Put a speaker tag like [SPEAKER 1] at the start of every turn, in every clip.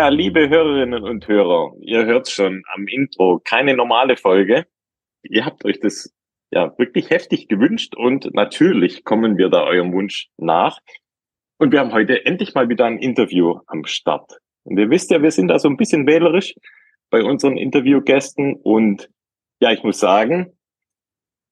[SPEAKER 1] Ja, liebe Hörerinnen und Hörer, ihr hört schon am Intro, keine normale Folge. Ihr habt euch das ja wirklich heftig gewünscht und natürlich kommen wir da eurem Wunsch nach. Und wir haben heute endlich mal wieder ein Interview am Start. Und ihr wisst ja, wir sind da so ein bisschen wählerisch bei unseren Interviewgästen und ja, ich muss sagen,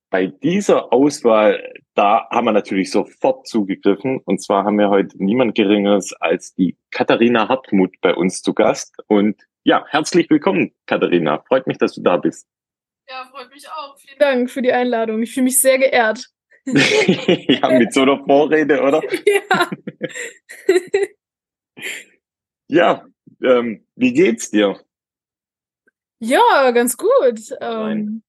[SPEAKER 1] bei dieser Auswahl, da haben wir natürlich sofort zugegriffen. Und zwar haben wir heute niemand Geringeres als die Katharina Hartmut bei uns zu Gast. Und ja, herzlich willkommen, Katharina. Freut mich, dass du da bist.
[SPEAKER 2] Ja, freut mich auch. Vielen Dank für die Einladung. Ich fühle mich sehr geehrt.
[SPEAKER 1] ja, mit so einer Vorrede, oder?
[SPEAKER 2] Ja.
[SPEAKER 1] ja, ähm, wie geht's dir?
[SPEAKER 2] Ja, ganz gut. Ähm,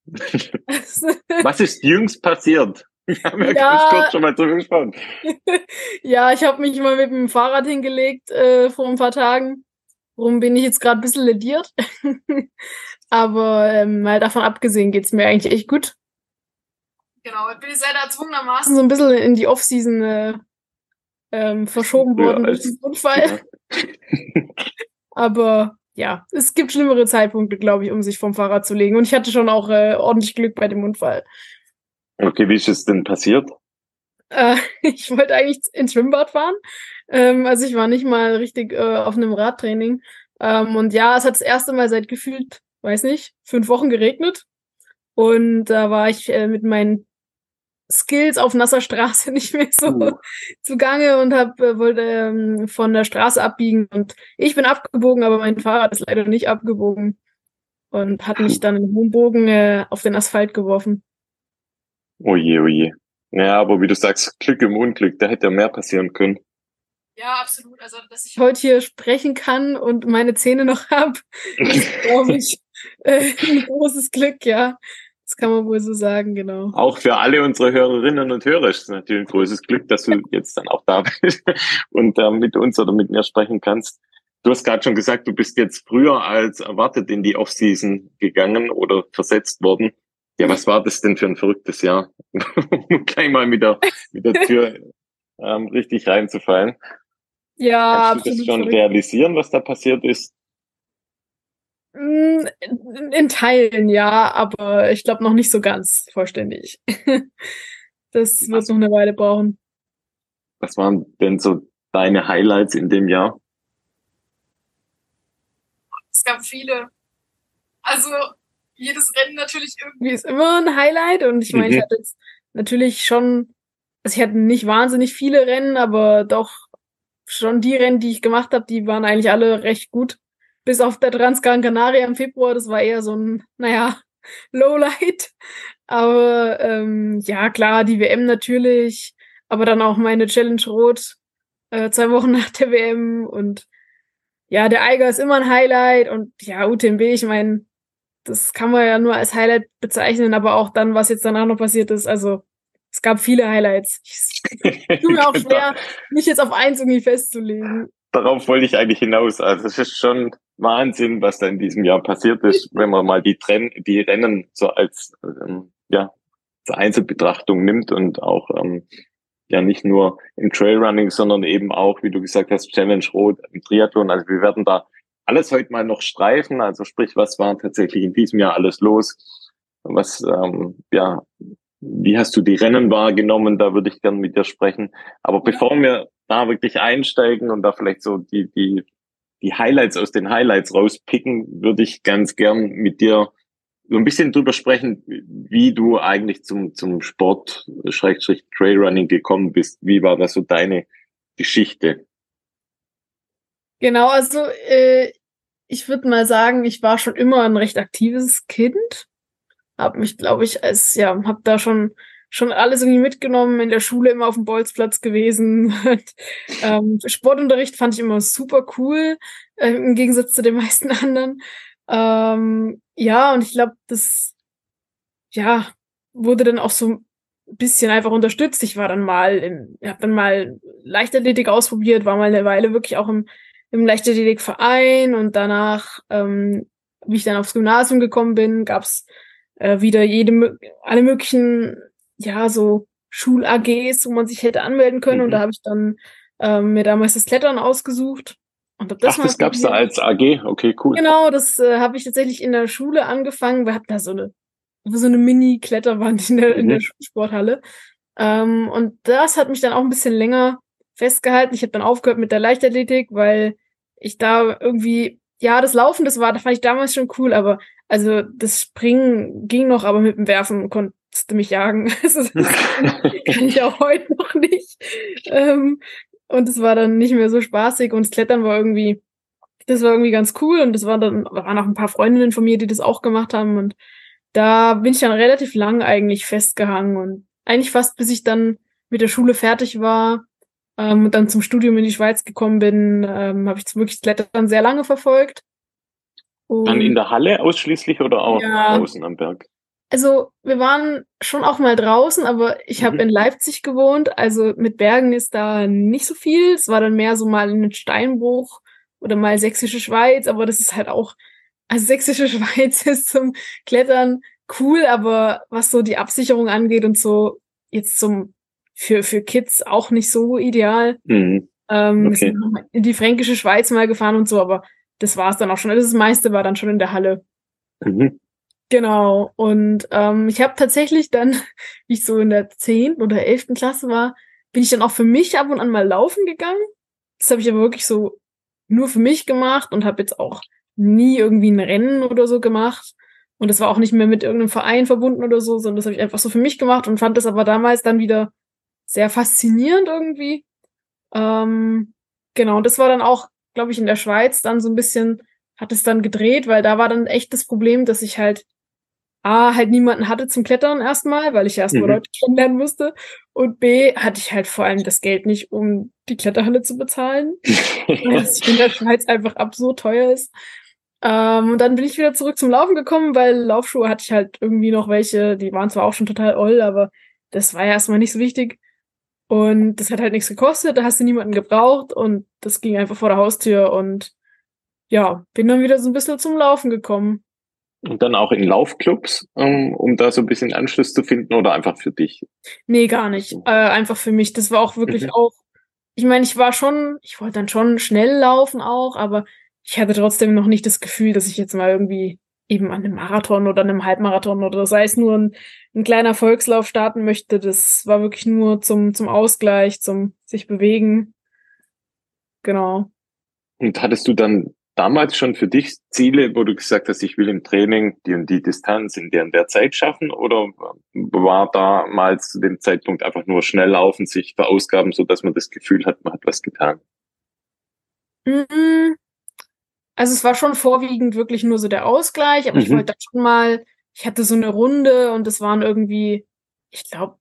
[SPEAKER 1] Was ist jüngst passiert? Wir haben ja,
[SPEAKER 2] Ja.
[SPEAKER 1] ganz kurz schon mal drüber gesprochen.
[SPEAKER 2] ja, ich habe mich mal mit dem Fahrrad hingelegt äh, vor ein paar Tagen. Warum bin ich jetzt gerade ein bisschen lediert? Aber ähm, mal davon abgesehen geht's mir eigentlich echt gut.
[SPEAKER 3] Genau, ich bin jetzt leider erzwungenermaßen.
[SPEAKER 2] So ein bisschen in die Off-Season äh, ähm, verschoben worden durch diesen Unfall. Aber ja, es gibt schlimmere Zeitpunkte, glaube ich, um sich vom Fahrrad zu legen. Und ich hatte schon auch äh, ordentlich Glück bei dem Unfall.
[SPEAKER 1] Okay, wie ist es denn passiert?
[SPEAKER 2] Äh, ich wollte eigentlich ins Schwimmbad fahren. Ähm, also ich war nicht mal richtig äh, auf einem Radtraining. Ähm, und ja, es hat das erste Mal seit gefühlt, weiß nicht, fünf Wochen geregnet. Und da war ich äh, mit meinen Skills auf nasser Straße nicht mehr so
[SPEAKER 1] Uh.
[SPEAKER 2] zugange und hab, äh, wollte ähm, von der Straße abbiegen. Und ich bin abgebogen, aber mein Fahrrad ist leider nicht abgebogen. Und hat mich dann im hohen Bogen äh, auf den Asphalt geworfen.
[SPEAKER 1] Oje, oje. Ja, aber wie du sagst, Glück im Unglück, da hätte ja mehr passieren können.
[SPEAKER 3] Ja, absolut. Also, dass ich
[SPEAKER 2] heute hier sprechen kann und meine Zähne noch hab, ist, glaube ich, äh, ein großes Glück, ja. Das kann man wohl so sagen, genau.
[SPEAKER 1] Auch für alle unsere Hörerinnen und Hörer ist es natürlich ein großes Glück, dass du jetzt dann auch da bist und äh, mit uns oder mit mir sprechen kannst. Du hast gerade schon gesagt, du bist jetzt früher als erwartet in die Offseason gegangen oder versetzt worden. Ja, was war das denn für ein verrücktes Jahr? um gleich mal mit der, mit der Tür ähm, richtig reinzufallen.
[SPEAKER 2] Ja,
[SPEAKER 1] Kannst du das schon
[SPEAKER 2] verrückt.
[SPEAKER 1] realisieren, was da passiert ist?
[SPEAKER 2] Mm, In, in Teilen ja, aber ich glaube noch nicht so ganz vollständig. Das wird noch eine Weile brauchen.
[SPEAKER 1] Was waren denn so deine Highlights in dem Jahr?
[SPEAKER 3] es gab viele. Also, jedes Rennen natürlich irgendwie.
[SPEAKER 2] Wie ist immer ein Highlight und ich meine, ich
[SPEAKER 1] Mhm.
[SPEAKER 2] hatte jetzt natürlich schon, also ich hatte nicht wahnsinnig viele Rennen, aber doch schon die Rennen, die ich gemacht habe, die waren eigentlich alle recht gut. Bis auf der Transgran Canaria im Februar, das war eher so ein, naja, Lowlight. Aber ähm, ja, klar, die WM natürlich, aber dann auch meine Challenge Rot äh, zwei Wochen nach der WM und ja, der Eiger ist immer ein Highlight und ja, UTMB, ich meine, das kann man ja nur als Highlight bezeichnen, aber auch dann, was jetzt danach noch passiert ist. Also es gab viele Highlights. Ich tue mir auch schwer, mich jetzt auf eins irgendwie festzulegen.
[SPEAKER 1] Darauf wollte ich eigentlich hinaus. Also es ist schon Wahnsinn, was da in diesem Jahr passiert ist, wenn man mal die, Trenn die Rennen so als ähm, ja als Einzelbetrachtung nimmt und auch ähm, ja nicht nur im Trailrunning, sondern eben auch, wie du gesagt hast, Challenge Rot im Triathlon. Also wir werden da alles heute mal noch streifen. Also sprich, was war tatsächlich in diesem Jahr alles los? Was ähm, ja wie hast du die Rennen wahrgenommen? Da würde ich gern mit dir sprechen. Aber bevor wir da wirklich einsteigen und da vielleicht so die, die, die Highlights aus den Highlights rauspicken, würde ich ganz gern mit dir so ein bisschen drüber sprechen, wie du eigentlich zum, zum Sport, Schrägstrich Trailrunning gekommen bist. Wie war das so deine Geschichte?
[SPEAKER 2] Genau, also äh, ich würde mal sagen, ich war schon immer ein recht aktives Kind. Hab mich, glaube ich, als, ja, hab da schon schon alles irgendwie mitgenommen, in der Schule immer auf dem Bolzplatz gewesen. Ähm, Sportunterricht fand ich immer super cool, äh, im Gegensatz zu den meisten anderen. Ähm, ja, und ich glaube, das ja wurde dann auch so ein bisschen einfach unterstützt. Ich war dann mal im, ich habe dann mal Leichtathletik ausprobiert, war mal eine Weile wirklich auch im, im Leichtathletikverein und danach, ähm, wie ich dann aufs Gymnasium gekommen bin, gab's äh, wieder jede alle möglichen ja so Schul-AGs, wo man sich hätte anmelden können und
[SPEAKER 1] Mhm.
[SPEAKER 2] da habe ich dann ähm, mir damals das Klettern ausgesucht Und
[SPEAKER 1] das Ach, das gab's da als AG, okay, cool.
[SPEAKER 2] Genau, das äh, habe ich tatsächlich in der Schule angefangen. Wir hatten da so eine, so eine Mini-Kletterwand in der, mhm. in der mhm. Sporthalle. Ähm, und das hat mich dann auch ein bisschen länger festgehalten. Ich habe dann aufgehört mit der Leichtathletik, weil ich da irgendwie, ja, das Laufen, das war, das fand ich damals schon cool, aber also das Springen ging noch, aber mit dem Werfen konntest du mich jagen. Also, das kann ich auch heute noch nicht. Ähm, und es war dann nicht mehr so spaßig und das Klettern war irgendwie, das war irgendwie ganz cool und es war dann, waren auch ein paar Freundinnen von mir, die das auch gemacht haben und da bin ich dann relativ lang eigentlich festgehangen und eigentlich fast bis ich dann mit der Schule fertig war ähm, und dann zum Studium in die Schweiz gekommen bin, ähm, habe ich wirklich Klettern sehr lange verfolgt.
[SPEAKER 1] Und dann in der Halle ausschließlich oder auch ja, außen am Berg?
[SPEAKER 2] Also wir waren schon auch mal draußen, aber ich habe mhm. in Leipzig gewohnt, also mit Bergen ist da nicht so viel. Es war dann mehr so mal in Steinbruch oder mal Sächsische Schweiz, aber das ist halt auch, also Sächsische Schweiz ist zum Klettern cool, aber was so die Absicherung angeht und so jetzt zum für für Kids auch nicht so ideal. Mhm. Ähm, okay. sind in die fränkische Schweiz mal gefahren und so, aber das war es dann auch schon. Also das meiste war dann schon in der Halle. Mhm. Genau. Und ähm, ich habe tatsächlich dann, wie ich so in der zehnten oder elften Klasse war, bin ich dann auch für mich ab und an mal laufen gegangen. Das habe ich aber wirklich so nur für mich gemacht und habe jetzt auch nie irgendwie ein Rennen oder so gemacht. Und das war auch nicht mehr mit irgendeinem Verein verbunden oder so, sondern das habe ich einfach so für mich gemacht und fand das aber damals dann wieder sehr faszinierend irgendwie. Ähm, genau, und das war dann auch, glaube ich, in der Schweiz dann so ein bisschen, hat es dann gedreht, weil da war dann echt das Problem, dass ich halt A, halt niemanden hatte zum Klettern erstmal, weil ich erstmal mhm. Leute kennenlernen musste. Und B, hatte ich halt vor allem das Geld nicht, um die Kletterhalle zu bezahlen. es in der Schweiz einfach absurd teuer ist. Ähm, und dann bin ich wieder zurück zum Laufen gekommen, weil Laufschuhe hatte ich halt irgendwie noch welche, die waren zwar auch schon total oll, aber das war ja erstmal nicht so wichtig. Und das hat halt nichts gekostet, da hast du niemanden gebraucht und das ging einfach vor der Haustür und ja, bin dann wieder so ein bisschen zum Laufen gekommen.
[SPEAKER 1] Und dann auch in Laufclubs, um, um da so ein bisschen Anschluss zu finden oder einfach für dich?
[SPEAKER 2] Nee, gar nicht. Äh, einfach für mich. Das war auch wirklich mhm. auch, ich meine, ich war schon, ich wollte dann schon schnell laufen auch, aber ich hatte trotzdem noch nicht das Gefühl, dass ich jetzt mal irgendwie eben an einem Marathon oder einem Halbmarathon oder sei es nur ein, ein kleiner Volkslauf starten möchte. Das war wirklich nur zum, zum Ausgleich, zum sich bewegen. Genau.
[SPEAKER 1] Und hattest du dann damals schon für dich Ziele, wo du gesagt hast, ich will im Training die und die Distanz in der und der Zeit schaffen? Oder war damals zu dem Zeitpunkt einfach nur schnell laufen, sich verausgaben, so dass man das Gefühl hat, man hat was getan?
[SPEAKER 2] Mhm. Also es war schon vorwiegend wirklich nur so der Ausgleich, aber mhm. ich wollte schon mal, ich hatte so eine Runde und es waren irgendwie, ich glaube,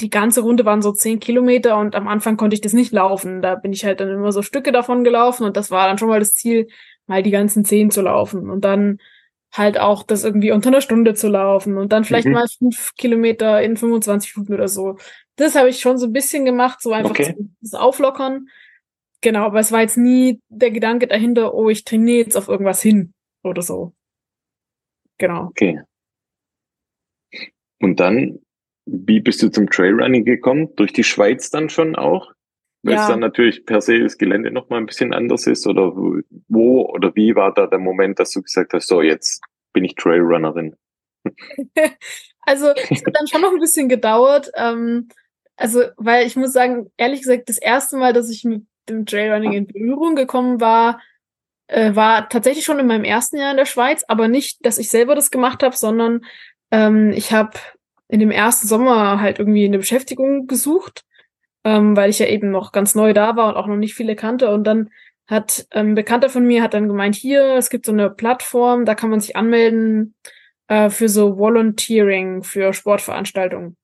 [SPEAKER 2] die ganze Runde waren so zehn Kilometer und am Anfang konnte ich das nicht laufen. Da bin ich halt dann immer so Stücke davon gelaufen und das war dann schon mal das Ziel, mal die ganzen zehn zu laufen und dann halt auch das irgendwie unter einer Stunde zu laufen und dann vielleicht mhm. mal fünf Kilometer in 25 Minuten oder so. Das habe ich schon so ein bisschen gemacht, so einfach okay. das Auflockern. Genau, aber es war jetzt nie der Gedanke dahinter, oh, ich trainiere jetzt auf irgendwas hin oder so. Genau.
[SPEAKER 1] Okay. Und dann, wie bist du zum Trailrunning gekommen? Durch die Schweiz dann schon auch? Weil ja. es dann natürlich per se das Gelände nochmal ein bisschen anders ist oder wo oder wie war da der Moment, dass du gesagt hast, so jetzt bin ich Trailrunnerin?
[SPEAKER 2] also es hat dann schon noch ein bisschen gedauert. Ähm, also, weil ich muss sagen, ehrlich gesagt, das erste Mal, dass ich mit dem Trailrunning in Berührung gekommen war, äh, war tatsächlich schon in meinem ersten Jahr in der Schweiz, aber nicht, dass ich selber das gemacht habe, sondern ähm, ich habe in dem ersten Sommer halt irgendwie eine Beschäftigung gesucht ähm, weil ich ja eben noch ganz neu da war und auch noch nicht viele kannte. Und dann hat ähm, ein Bekannter von mir hat dann gemeint, hier, es gibt so eine Plattform, da kann man sich anmelden äh, für so Volunteering für Sportveranstaltungen.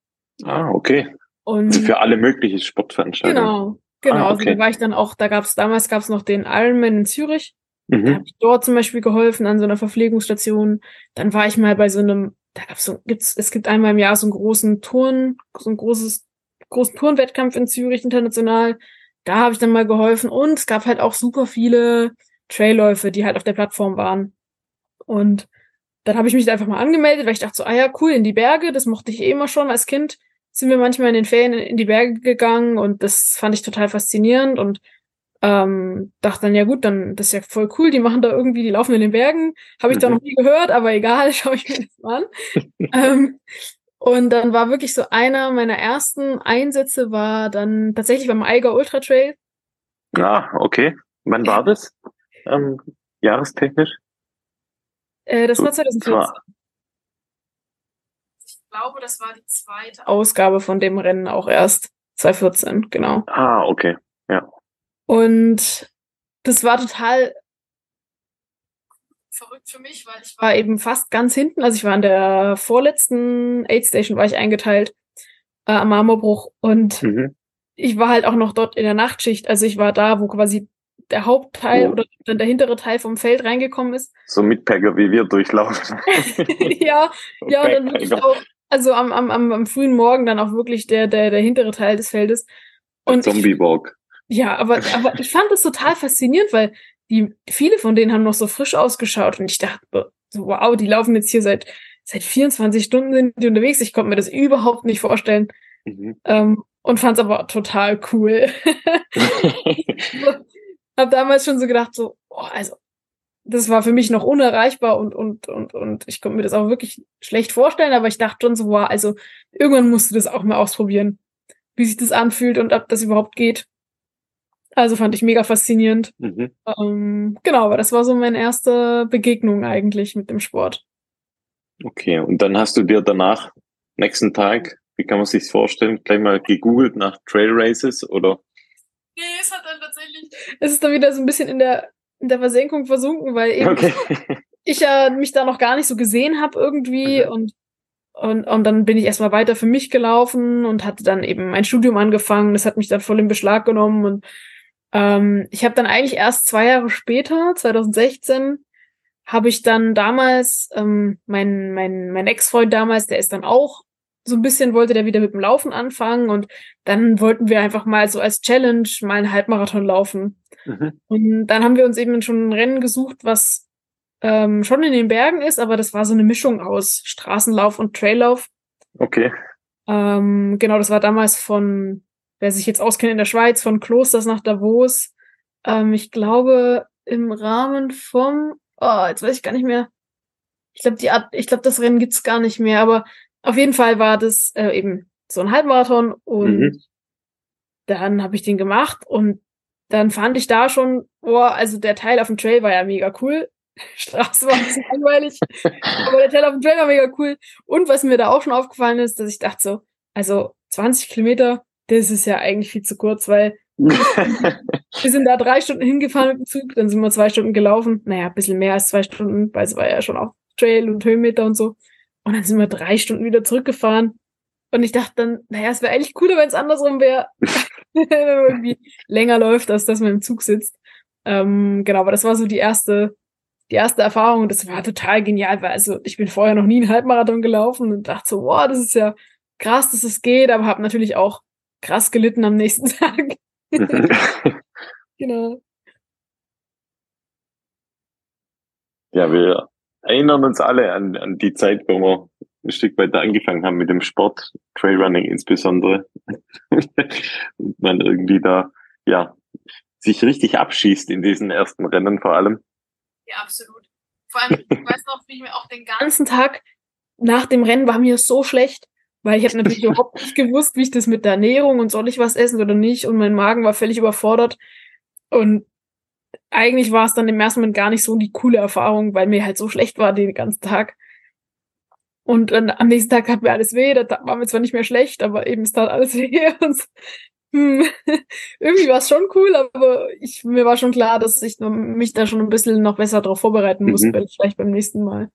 [SPEAKER 1] Ah, okay. Und also für alle möglichen Sportveranstaltungen.
[SPEAKER 2] Genau, genau. Ah, okay. Also da war ich dann auch, da gab es damals gab es noch den Ironman in Zürich. Mhm. Da habe ich dort zum Beispiel geholfen an so einer Verpflegungsstation. Dann war ich mal bei so einem, da gab's so, gibt's, es gibt einmal im Jahr so einen großen Turn, so ein großes großen Turnwettkampf in Zürich international. Da habe ich dann mal geholfen und es gab halt auch super viele Trailläufe, die halt auf der Plattform waren. Und dann habe ich mich einfach mal angemeldet, weil ich dachte so, ah ja, cool, in die Berge, das mochte ich eh immer schon als Kind. Sind wir manchmal in den Ferien in die Berge gegangen und das fand ich total faszinierend und Ähm, dachte dann, ja gut, dann das ist ja voll cool, die machen da irgendwie, die laufen in den Bergen. Habe ich da
[SPEAKER 1] Mhm.
[SPEAKER 2] noch nie gehört, aber egal, schaue ich mir das mal an. ähm, und dann war wirklich so einer meiner ersten Einsätze war dann tatsächlich beim Eiger Ultra Trail.
[SPEAKER 1] Ah, okay. Wann war das? Ähm, jahrestechnisch?
[SPEAKER 2] Äh, das
[SPEAKER 1] So,
[SPEAKER 2] war 2014.
[SPEAKER 3] glaube, das war die zweite.
[SPEAKER 2] Ausgabe von dem Rennen auch erst. 2014, genau.
[SPEAKER 1] Ah, okay.
[SPEAKER 2] Und das war total,
[SPEAKER 3] Verrückt für mich, weil ich
[SPEAKER 2] war eben fast ganz hinten. Also ich war in der vorletzten Aid Station, war ich eingeteilt äh, am Marmorbruch. Und
[SPEAKER 1] Mhm.
[SPEAKER 2] ich war halt auch noch dort in der Nachtschicht. Also ich war da, wo quasi der Hauptteil
[SPEAKER 1] Oh.
[SPEAKER 2] oder dann der hintere Teil vom Feld reingekommen ist.
[SPEAKER 1] So Mitpacker wie wir durchlaufen.
[SPEAKER 2] ja, ja, und dann
[SPEAKER 1] Okay,
[SPEAKER 2] wirklich auch, also am, am, am, am frühen Morgen dann auch wirklich der, der, der hintere Teil des Feldes. Und ich,
[SPEAKER 1] Zombie Walk.
[SPEAKER 2] ja, aber, aber ich fand das total faszinierend, weil die, viele von denen haben noch so frisch ausgeschaut und ich dachte, so, wow, die laufen jetzt hier seit, seit 24 Stunden sind die unterwegs. Ich konnte mir das überhaupt nicht vorstellen.
[SPEAKER 1] Mhm.
[SPEAKER 2] Ähm, und fand es aber total cool. Hab damals schon so gedacht, so, oh, also, das war für mich noch unerreichbar und, und, und, und ich konnte mir das auch wirklich schlecht vorstellen, aber ich dachte schon so, wow, also, irgendwann musst du das auch mal ausprobieren, wie sich das anfühlt und ob das überhaupt geht. Also fand ich mega faszinierend.
[SPEAKER 1] mhm.
[SPEAKER 2] Ähm, genau, aber das war so meine erste Begegnung eigentlich mit dem Sport.
[SPEAKER 1] Okay, und dann hast du dir danach, nächsten Tag, wie kann man sich vorstellen, gleich mal gegoogelt nach Trail Races oder?
[SPEAKER 3] Nee, es hat dann tatsächlich.
[SPEAKER 2] Es ist dann wieder so ein bisschen in der, in der Versenkung versunken, weil eben
[SPEAKER 1] Okay.
[SPEAKER 2] ich ja mich da noch gar nicht so gesehen habe irgendwie
[SPEAKER 1] Mhm.
[SPEAKER 2] und, und, und dann bin ich erstmal weiter für mich gelaufen und hatte dann eben mein Studium angefangen. Das hat mich dann voll in Beschlag genommen und ähm, ich habe dann eigentlich erst zwei Jahre später, 2016, habe ich dann damals, ähm, mein, mein, mein Ex-Freund damals, der ist dann auch so ein bisschen, wollte der wieder mit dem Laufen anfangen und dann wollten wir einfach mal so als Challenge mal einen Halbmarathon laufen.
[SPEAKER 1] Mhm.
[SPEAKER 2] Und dann haben wir uns eben schon ein Rennen gesucht, was ähm, schon in den Bergen ist, aber das war so eine Mischung aus Straßenlauf und Traillauf.
[SPEAKER 1] Okay.
[SPEAKER 2] Ähm, genau, das war damals von, wer sich jetzt auskennt in der Schweiz, von Klosters nach Davos. Ähm, ich glaube, im Rahmen vom, oh, jetzt weiß ich gar nicht mehr. Ich glaube, die Art, ich glaube, das Rennen gibt's gar nicht mehr, aber auf jeden Fall war das äh, eben so ein Halbmarathon und
[SPEAKER 1] Mhm.
[SPEAKER 2] dann habe ich den gemacht und dann fand ich da schon, boah, also der Teil auf dem Trail war ja mega cool. Straße war ein bisschen langweilig, aber der Teil auf dem Trail war mega cool. Und was mir da auch schon aufgefallen ist, dass ich dachte so, also 20 Kilometer, das ist ja eigentlich viel zu kurz, weil wir sind da drei Stunden hingefahren mit dem Zug, dann sind wir zwei Stunden gelaufen. Naja, ein bisschen mehr als zwei Stunden, weil es war ja schon auch Trail und Höhenmeter und so. Und dann sind wir drei Stunden wieder zurückgefahren. Und ich dachte dann, naja, es wäre eigentlich cooler, wenn es andersrum wäre. wenn man irgendwie länger läuft, als dass man im Zug sitzt. Ähm, genau, aber das war so die erste, die erste Erfahrung und das war total genial, weil also ich bin vorher noch nie einen Halbmarathon gelaufen und dachte so, wow, das ist ja krass, dass es geht, aber habe natürlich auch krass gelitten am nächsten Tag. Genau.
[SPEAKER 1] ja, wir erinnern uns alle an, an die Zeit, wo wir ein Stück weiter angefangen haben mit dem Sport, Trailrunning insbesondere. Und man irgendwie da, ja, sich richtig abschießt in diesen ersten Rennen vor allem.
[SPEAKER 3] Ja, absolut. Vor allem, ich weiß noch, wie ich mir auch den ganzen
[SPEAKER 2] Tag nach dem Rennen war mir so schlecht, weil ich habe natürlich überhaupt nicht gewusst, wie ich das mit der Ernährung und soll ich was essen oder nicht und mein Magen war völlig überfordert und eigentlich war es dann im ersten Moment gar nicht so die coole Erfahrung, weil mir halt so schlecht war den ganzen Tag. Und dann am nächsten Tag hat mir alles weh, da war mir zwar nicht mehr schlecht, aber eben es tat alles weh und hm, irgendwie war es schon cool, aber ich, mir war schon klar, dass ich mich da schon ein bisschen noch besser darauf vorbereiten muss,
[SPEAKER 1] Mhm.
[SPEAKER 2] vielleicht beim nächsten Mal.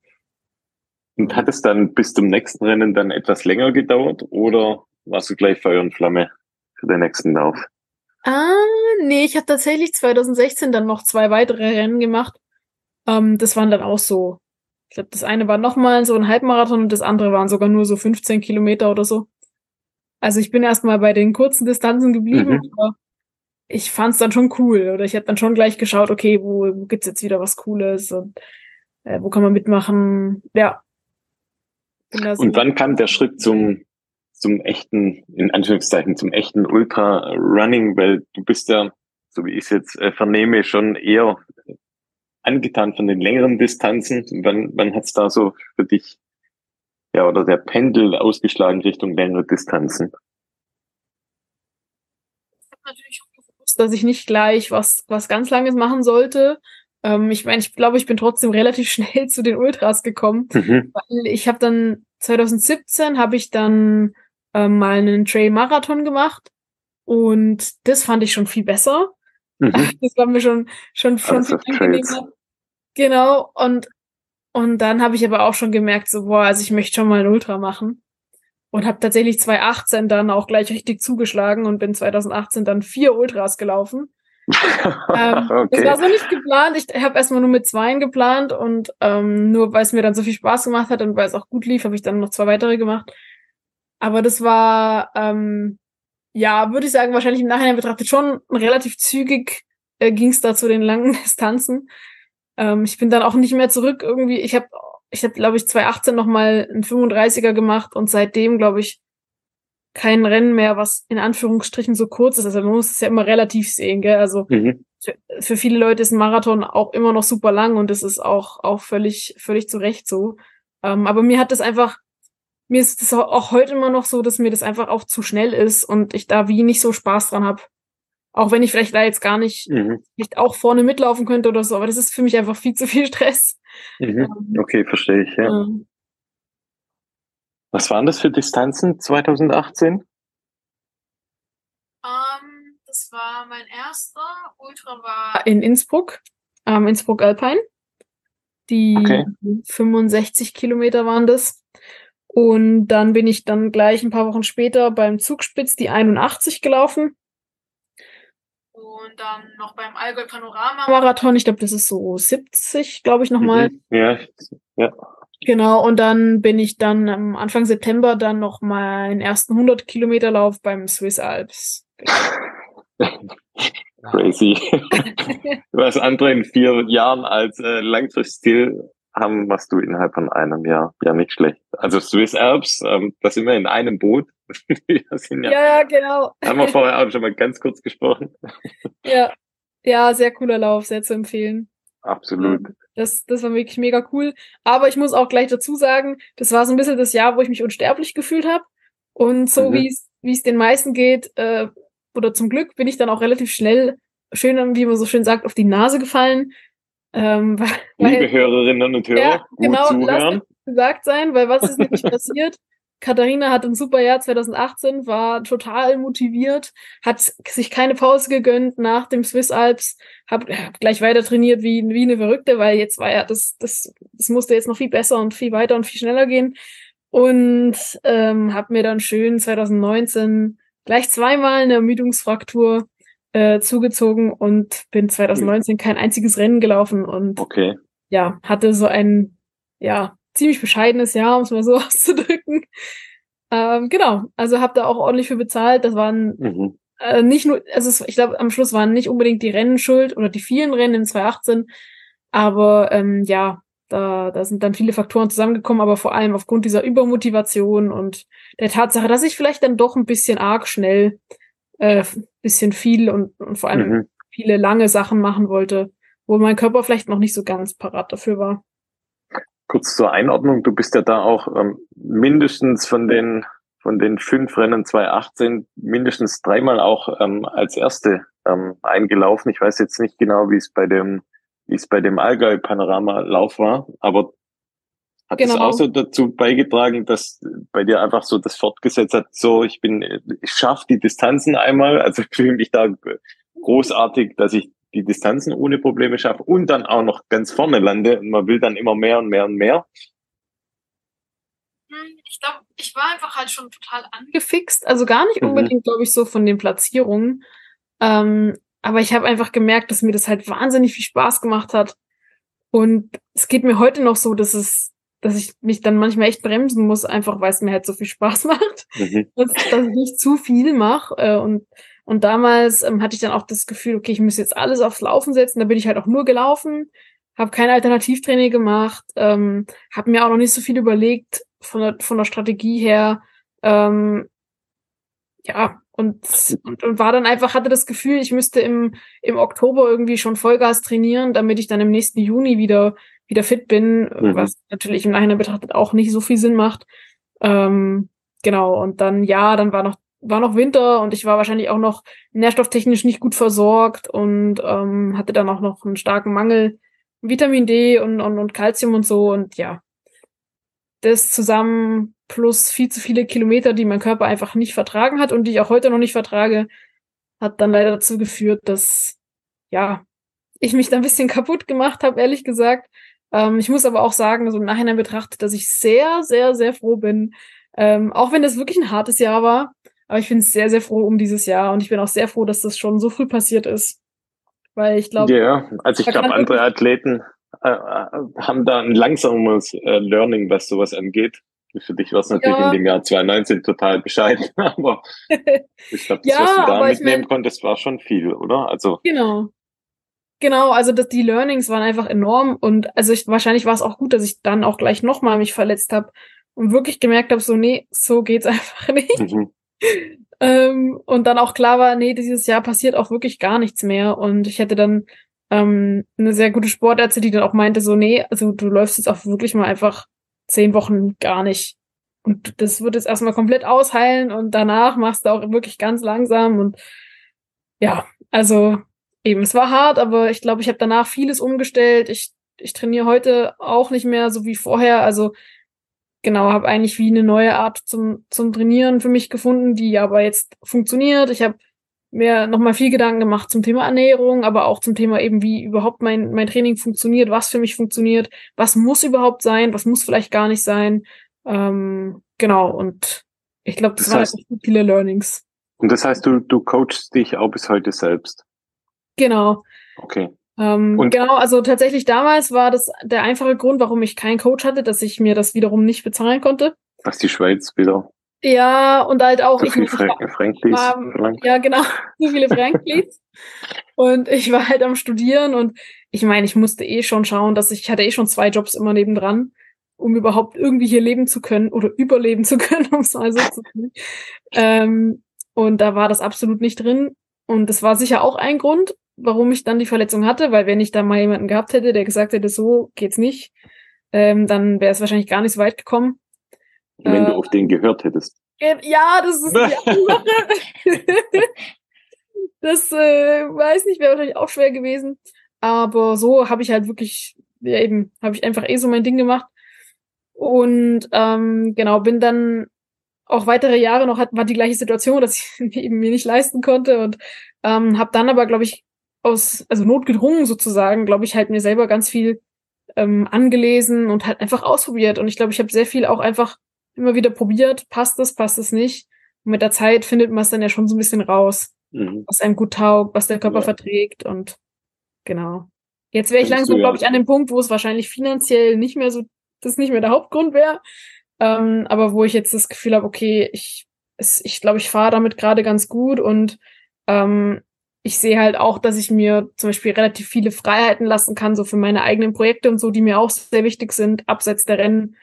[SPEAKER 1] Und hat es dann bis zum nächsten Rennen dann etwas länger gedauert oder warst du gleich Feuer und Flamme für den nächsten Lauf?
[SPEAKER 2] Ah, nee, ich habe tatsächlich 2016 dann noch zwei weitere Rennen gemacht. Ähm, das waren dann auch so. Ich glaube, das eine war nochmal so ein Halbmarathon und das andere waren sogar nur so 15 Kilometer oder so. Also ich bin erstmal bei den kurzen Distanzen geblieben,
[SPEAKER 1] Mhm.
[SPEAKER 2] aber ich fand's dann schon cool. Oder ich habe dann schon gleich geschaut, okay, wo, wo gibt's jetzt wieder was Cooles und äh, wo kann man mitmachen? Ja.
[SPEAKER 1] Und wann kam der Schritt zum, zum echten, in Anführungszeichen, zum echten Ultra-Running? Weil du bist ja so wie ich es jetzt äh, vernehme, schon eher angetan von den längeren Distanzen. Wann, wann hat's da so für dich, ja, oder der Pendel ausgeschlagen Richtung längere Distanzen?
[SPEAKER 2] Ich habe natürlich gewusst, dass ich nicht gleich was, was ganz Langes machen sollte. Ähm, ich meine, ich glaube, ich bin trotzdem relativ schnell zu den Ultras gekommen, mhm. weil ich habe dann 2017 habe ich dann ähm, mal einen Trail-Marathon gemacht und das fand ich schon viel besser. Mhm. Das war mir schon schon schon also viel angenehmer. Genau und und dann habe ich aber auch schon gemerkt, so boah, also ich möchte schon mal ein Ultra machen und habe tatsächlich 2018 dann auch gleich richtig zugeschlagen und bin 2018 dann vier Ultras gelaufen. ähm, okay. Das war so nicht geplant. Ich habe erstmal nur mit zweien geplant und ähm, nur weil es mir dann so viel Spaß gemacht hat und weil es auch gut lief, habe ich dann noch zwei weitere gemacht. Aber das war, ähm, ja, würde ich sagen, wahrscheinlich im Nachhinein betrachtet schon relativ zügig äh, ging es da zu den langen Distanzen. Ähm, ich bin dann auch nicht mehr zurück irgendwie. Ich habe, ich habe, glaube ich, 2018 noch mal einen 35er gemacht und seitdem, glaube ich, kein Rennen mehr, was in Anführungsstrichen so kurz ist. Also man muss es ja immer relativ sehen, gell? Also mhm. für, für, viele Leute ist ein Marathon auch immer noch super lang und das ist auch, auch völlig, völlig zu Recht so. Ähm, aber mir hat das einfach, mir ist das auch heute immer noch so, dass mir das einfach auch zu schnell ist und ich da wie nicht so Spaß dran habe. Auch wenn ich vielleicht da jetzt gar nicht, mhm. nicht auch vorne mitlaufen könnte oder so, aber das ist für mich einfach viel zu viel Stress.
[SPEAKER 1] Mhm. Ähm, okay, verstehe ich, ja. Ähm, was waren das für Distanzen 2018? Um,
[SPEAKER 3] ähm, das war mein erster. Ultra war
[SPEAKER 2] in Innsbruck, ähm, Innsbruck Alpine. Die okay. 65 Kilometer waren das. Und dann bin ich dann gleich ein paar Wochen später beim Zugspitz die 81 gelaufen.
[SPEAKER 3] Und dann noch beim Allgäu Panorama
[SPEAKER 2] Marathon. Ich glaube, das ist so 70, glaube ich, nochmal.
[SPEAKER 1] Mhm. Ja, ja.
[SPEAKER 2] Genau, und dann bin ich dann am Anfang September dann noch meinen ersten 100 Kilometer Lauf beim Swiss Alps.
[SPEAKER 1] Crazy. Was andere in vier Jahren als äh, Langfristziel haben, machst du innerhalb von einem Jahr. Ja, nicht schlecht. Also Swiss Alps, ähm, da sind wir in einem Boot.
[SPEAKER 2] ja, ja, genau.
[SPEAKER 1] Haben wir vorher auch schon mal ganz kurz gesprochen.
[SPEAKER 2] ja, ja, sehr cooler Lauf, sehr zu empfehlen.
[SPEAKER 1] Absolut.
[SPEAKER 2] Das, das war wirklich mega cool. Aber ich muss auch gleich dazu sagen, das war so ein bisschen das Jahr, wo ich mich unsterblich gefühlt habe. Und so mhm. wie es wie es den meisten geht, äh, oder zum Glück bin ich dann auch relativ schnell, schön, wie man so schön sagt, auf die Nase gefallen. Ähm,
[SPEAKER 1] weil, Liebe Hörerinnen und Hörer, ja, gut genau, zuhören.
[SPEAKER 2] gesagt sein, weil was ist nämlich passiert? Katharina hat ein super Jahr 2018, war total motiviert, hat sich keine Pause gegönnt nach dem Swiss Alps, hab, hab gleich weiter trainiert wie, wie eine Verrückte, weil jetzt war ja das, das, das musste jetzt noch viel besser und viel weiter und viel schneller gehen. Und ähm, habe mir dann schön 2019 gleich zweimal eine Ermüdungsfraktur äh, zugezogen und bin 2019 kein einziges Rennen gelaufen und
[SPEAKER 1] okay.
[SPEAKER 2] ja, hatte so ein, ja, ziemlich bescheidenes Jahr, um es mal so auszudrücken. Ähm, genau, also habe da auch ordentlich für bezahlt. Das waren mhm. äh, nicht nur, also es, ich glaube, am Schluss waren nicht unbedingt die Rennen schuld oder die vielen Rennen in 2018, aber ähm, ja, da, da sind dann viele Faktoren zusammengekommen, aber vor allem aufgrund dieser Übermotivation und der Tatsache, dass ich vielleicht dann doch ein bisschen arg schnell, äh, bisschen viel und, und vor allem mhm. viele lange Sachen machen wollte, wo mein Körper vielleicht noch nicht so ganz parat dafür war
[SPEAKER 1] kurz zur Einordnung, du bist ja da auch ähm, mindestens von den von den fünf Rennen 2018 mindestens dreimal auch ähm, als erste ähm, eingelaufen. Ich weiß jetzt nicht genau, wie es bei dem wie es bei dem Allgäu Panorama Lauf war, aber hat genau. auch so dazu beigetragen, dass bei dir einfach so das fortgesetzt hat, so ich bin, ich schaffe die Distanzen einmal, also fühle mich da großartig, dass ich die Distanzen ohne Probleme schaffe und dann auch noch ganz vorne lande und man will dann immer mehr und mehr und mehr.
[SPEAKER 3] Hm, ich glaube, ich war einfach halt schon total
[SPEAKER 2] angefixt. Also gar nicht mhm. unbedingt, mhm. glaube ich, so von den Platzierungen. Ähm, aber ich habe einfach gemerkt, dass mir das halt wahnsinnig viel Spaß gemacht hat. Und es geht mir heute noch so, dass es, dass ich mich dann manchmal echt bremsen muss, einfach weil es mir halt so viel Spaß macht, mhm. dass, dass ich nicht zu viel mache. Äh, und und damals ähm, hatte ich dann auch das Gefühl, okay, ich muss jetzt alles aufs Laufen setzen. Da bin ich halt auch nur gelaufen, habe kein Alternativtraining gemacht, ähm, habe mir auch noch nicht so viel überlegt von der, von der Strategie her. Ähm, ja, und, und, und war dann einfach, hatte das Gefühl, ich müsste im, im Oktober irgendwie schon Vollgas trainieren, damit ich dann im nächsten Juni wieder, wieder fit bin, mhm. was natürlich im Nachhinein betrachtet auch nicht so viel Sinn macht. Ähm, genau, und dann, ja, dann war noch, war noch Winter und ich war wahrscheinlich auch noch nährstofftechnisch nicht gut versorgt und ähm, hatte dann auch noch einen starken Mangel Vitamin D und, und, und Calcium und so und ja, das zusammen plus viel zu viele Kilometer, die mein Körper einfach nicht vertragen hat und die ich auch heute noch nicht vertrage, hat dann leider dazu geführt, dass ja ich mich da ein bisschen kaputt gemacht habe, ehrlich gesagt. Ähm, ich muss aber auch sagen, so im Nachhinein betrachtet, dass ich sehr, sehr, sehr froh bin. Ähm, auch wenn das wirklich ein hartes Jahr war, aber ich bin sehr, sehr froh um dieses Jahr und ich bin auch sehr froh, dass das schon so früh passiert ist. Weil ich glaube.
[SPEAKER 1] Ja, also ich glaube, andere Athleten äh, äh, haben da ein langsames äh, Learning, was sowas angeht. Für dich war es natürlich ja. in dem Jahr 2019 total bescheiden, aber ich glaube, das, ja, was du da mitnehmen ich mein, konntest, war schon viel, oder? Also
[SPEAKER 2] genau. Genau, also das, die Learnings waren einfach enorm und also ich, wahrscheinlich war es auch gut, dass ich dann auch gleich nochmal mich verletzt habe und wirklich gemerkt habe, so nee, so geht's einfach nicht. Mhm. ähm, und dann auch klar war, nee, dieses Jahr passiert auch wirklich gar nichts mehr und ich hätte dann ähm, eine sehr gute Sportärztin, die dann auch meinte, so, nee, also du läufst jetzt auch wirklich mal einfach zehn Wochen gar nicht. Und das wird jetzt erstmal komplett ausheilen und danach machst du auch wirklich ganz langsam und ja, also eben, es war hart, aber ich glaube, ich habe danach vieles umgestellt. Ich, ich trainiere heute auch nicht mehr so wie vorher. Also genau, habe eigentlich wie eine neue Art zum, zum Trainieren für mich gefunden, die aber jetzt funktioniert. Ich habe mir nochmal viel Gedanken gemacht zum Thema Ernährung, aber auch zum Thema eben, wie überhaupt mein, mein Training funktioniert, was für mich funktioniert, was muss überhaupt sein, was muss vielleicht gar nicht sein. Ähm, genau, und ich glaube, das, das heißt, waren viele Learnings.
[SPEAKER 1] Und das heißt, du, du coachst dich auch bis heute selbst?
[SPEAKER 2] Genau.
[SPEAKER 1] Okay.
[SPEAKER 2] Ähm, und genau, also tatsächlich damals war das der einfache Grund, warum ich keinen Coach hatte, dass ich mir das wiederum nicht bezahlen konnte.
[SPEAKER 1] Was die Schweiz wieder
[SPEAKER 2] ja, und halt auch.
[SPEAKER 1] So viele Fra Franklis.
[SPEAKER 2] ja, genau. So viele Franklis. und ich war halt am Studieren und ich meine, ich musste eh schon schauen, dass ich, ich hatte eh schon zwei Jobs immer nebendran, um überhaupt irgendwie hier leben zu können oder überleben zu können, um es mal so zu tun. Ähm, und da war das absolut nicht drin. Und das war sicher auch ein Grund, warum ich dann die Verletzung hatte, weil wenn ich da mal jemanden gehabt hätte, der gesagt hätte, so geht's nicht, ähm, dann wäre es wahrscheinlich gar nicht so weit gekommen.
[SPEAKER 1] Wenn äh, du auf den gehört hättest.
[SPEAKER 2] Ja, das ist die Sache. das äh, weiß nicht, wäre wahrscheinlich auch schwer gewesen. Aber so habe ich halt wirklich, ja eben, habe ich einfach eh so mein Ding gemacht. Und ähm, genau, bin dann auch weitere Jahre noch, hat, war die gleiche Situation, dass ich eben mir nicht leisten konnte und ähm, habe dann aber, glaube ich, aus, also notgedrungen sozusagen, glaube ich, halt mir selber ganz viel ähm, angelesen und halt einfach ausprobiert. Und ich glaube, ich habe sehr viel auch einfach immer wieder probiert, passt es, passt es nicht. Und mit der Zeit findet man es dann ja schon so ein bisschen raus, mhm. was einem gut taugt, was der Körper ja. verträgt und genau. Jetzt wäre ich langsam, glaube ich, an dem Punkt, wo es wahrscheinlich finanziell nicht mehr so, das nicht mehr der Hauptgrund wäre. Ähm, aber wo ich jetzt das Gefühl habe, okay, ich, es, ich glaube, ich fahre damit gerade ganz gut und ähm, ich sehe halt auch, dass ich mir zum Beispiel relativ viele Freiheiten lassen kann, so für meine eigenen Projekte und so, die mir auch sehr wichtig sind, abseits der Rennen.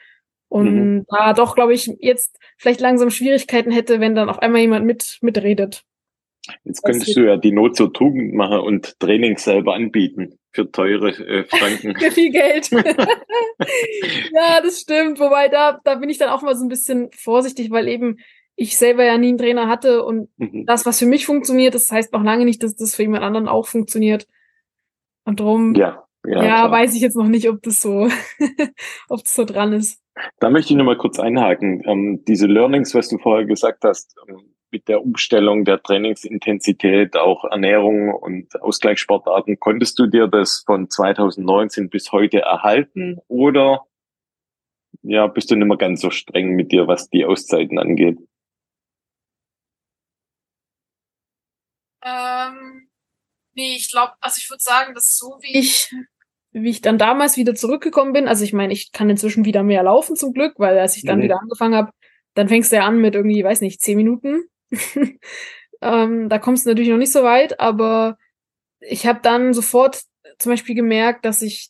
[SPEAKER 2] Und mhm. da doch, glaube ich, jetzt vielleicht langsam Schwierigkeiten hätte, wenn dann auf einmal jemand mit mitredet.
[SPEAKER 1] Jetzt könntest du ja die Not zur Tugend machen und Training selber anbieten für teure äh, Franken.
[SPEAKER 2] für viel Geld. ja, das stimmt. Wobei da, da bin ich dann auch mal so ein bisschen vorsichtig, weil eben ich selber ja nie einen Trainer hatte und mhm. das, was für mich funktioniert, das heißt noch lange nicht, dass das für jemand anderen auch funktioniert. Und drum,
[SPEAKER 1] ja,
[SPEAKER 2] ja, ja weiß ich jetzt noch nicht, ob das so, ob das so dran ist.
[SPEAKER 1] Da möchte ich nochmal kurz einhaken. Ähm, diese Learnings, was du vorher gesagt hast, ähm, mit der Umstellung der Trainingsintensität, auch Ernährung und Ausgleichssportarten, konntest du dir das von 2019 bis heute erhalten oder ja, bist du nicht mehr ganz so streng mit dir, was die Auszeiten angeht?
[SPEAKER 3] Ähm, nee, ich glaube, also ich würde sagen, dass so wie ich
[SPEAKER 2] wie ich dann damals wieder zurückgekommen bin, also ich meine, ich kann inzwischen wieder mehr laufen zum Glück, weil als ich dann mhm. wieder angefangen habe, dann fängst du ja an mit irgendwie, weiß nicht, zehn Minuten. ähm, da kommst du natürlich noch nicht so weit, aber ich habe dann sofort zum Beispiel gemerkt, dass ich,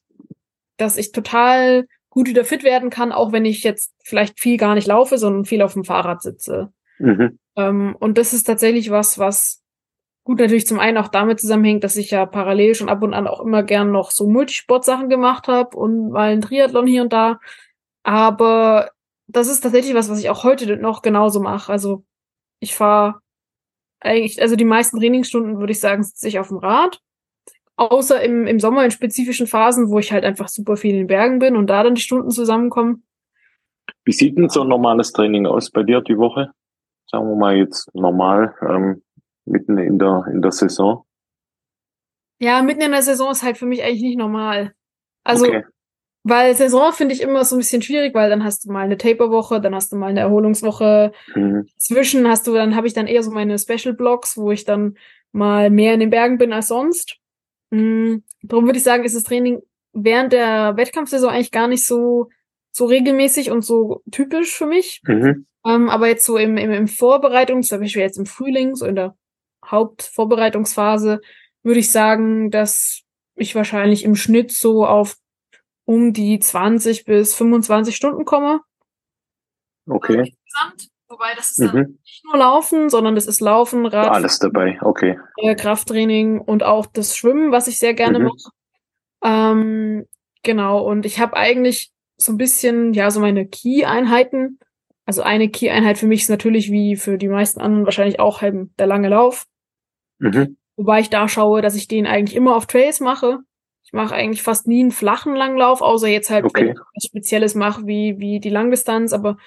[SPEAKER 2] dass ich total gut wieder fit werden kann, auch wenn ich jetzt vielleicht viel gar nicht laufe, sondern viel auf dem Fahrrad sitze. Mhm. Ähm, und das ist tatsächlich was, was gut natürlich zum einen auch damit zusammenhängt, dass ich ja parallel schon ab und an auch immer gern noch so Multisportsachen gemacht habe und mal ein Triathlon hier und da. Aber das ist tatsächlich was, was ich auch heute noch genauso mache. Also ich fahre eigentlich, also die meisten Trainingsstunden würde ich sagen, sitze ich auf dem Rad. Außer im, im Sommer in spezifischen Phasen, wo ich halt einfach super viel in den Bergen bin und da dann die Stunden zusammenkommen.
[SPEAKER 1] Wie sieht denn so ein normales Training aus bei dir die Woche? Sagen wir mal jetzt normal, ähm, mitten in der, in der Saison.
[SPEAKER 2] Ja, mitten in der Saison ist halt für mich eigentlich nicht normal. Also,
[SPEAKER 1] okay.
[SPEAKER 2] weil Saison finde ich immer so ein bisschen schwierig, weil dann hast du mal eine Taper-Woche, dann hast du mal eine Erholungswoche.
[SPEAKER 1] Mhm.
[SPEAKER 2] Zwischen hast du, dann habe ich dann eher so meine Special-Blocks, wo ich dann mal mehr in den Bergen bin als sonst. Mhm. Darum würde ich sagen, ist das Training während der Wettkampfsaison eigentlich gar nicht so, so regelmäßig und so typisch für mich.
[SPEAKER 1] Mhm.
[SPEAKER 2] Ähm, aber jetzt so im, im, im Vorbereitungs, zum Beispiel jetzt im Frühling, so in der Hauptvorbereitungsphase, würde ich sagen, dass ich wahrscheinlich im Schnitt so auf um die 20 bis 25 Stunden komme.
[SPEAKER 1] Okay.
[SPEAKER 3] Wobei das ist dann
[SPEAKER 1] Mhm.
[SPEAKER 2] Nicht nur Laufen, sondern das ist Laufen, Rad,
[SPEAKER 1] Alles dabei, okay.
[SPEAKER 2] äh, Krafttraining und auch das Schwimmen, was ich sehr gerne
[SPEAKER 1] Mhm.
[SPEAKER 2] mache. Ähm, genau, und ich habe eigentlich so ein bisschen, ja, so meine Key-Einheiten. Also eine Key-Einheit für mich ist natürlich wie für die meisten anderen wahrscheinlich auch halt der lange Lauf.
[SPEAKER 1] Mhm.
[SPEAKER 2] Wobei ich da schaue, dass ich den eigentlich immer auf Trails mache. Ich mache eigentlich fast nie einen flachen Langlauf, außer jetzt halt,
[SPEAKER 1] Okay.
[SPEAKER 2] wenn ich was Spezielles mache, wie, wie die Langdistanz. Aber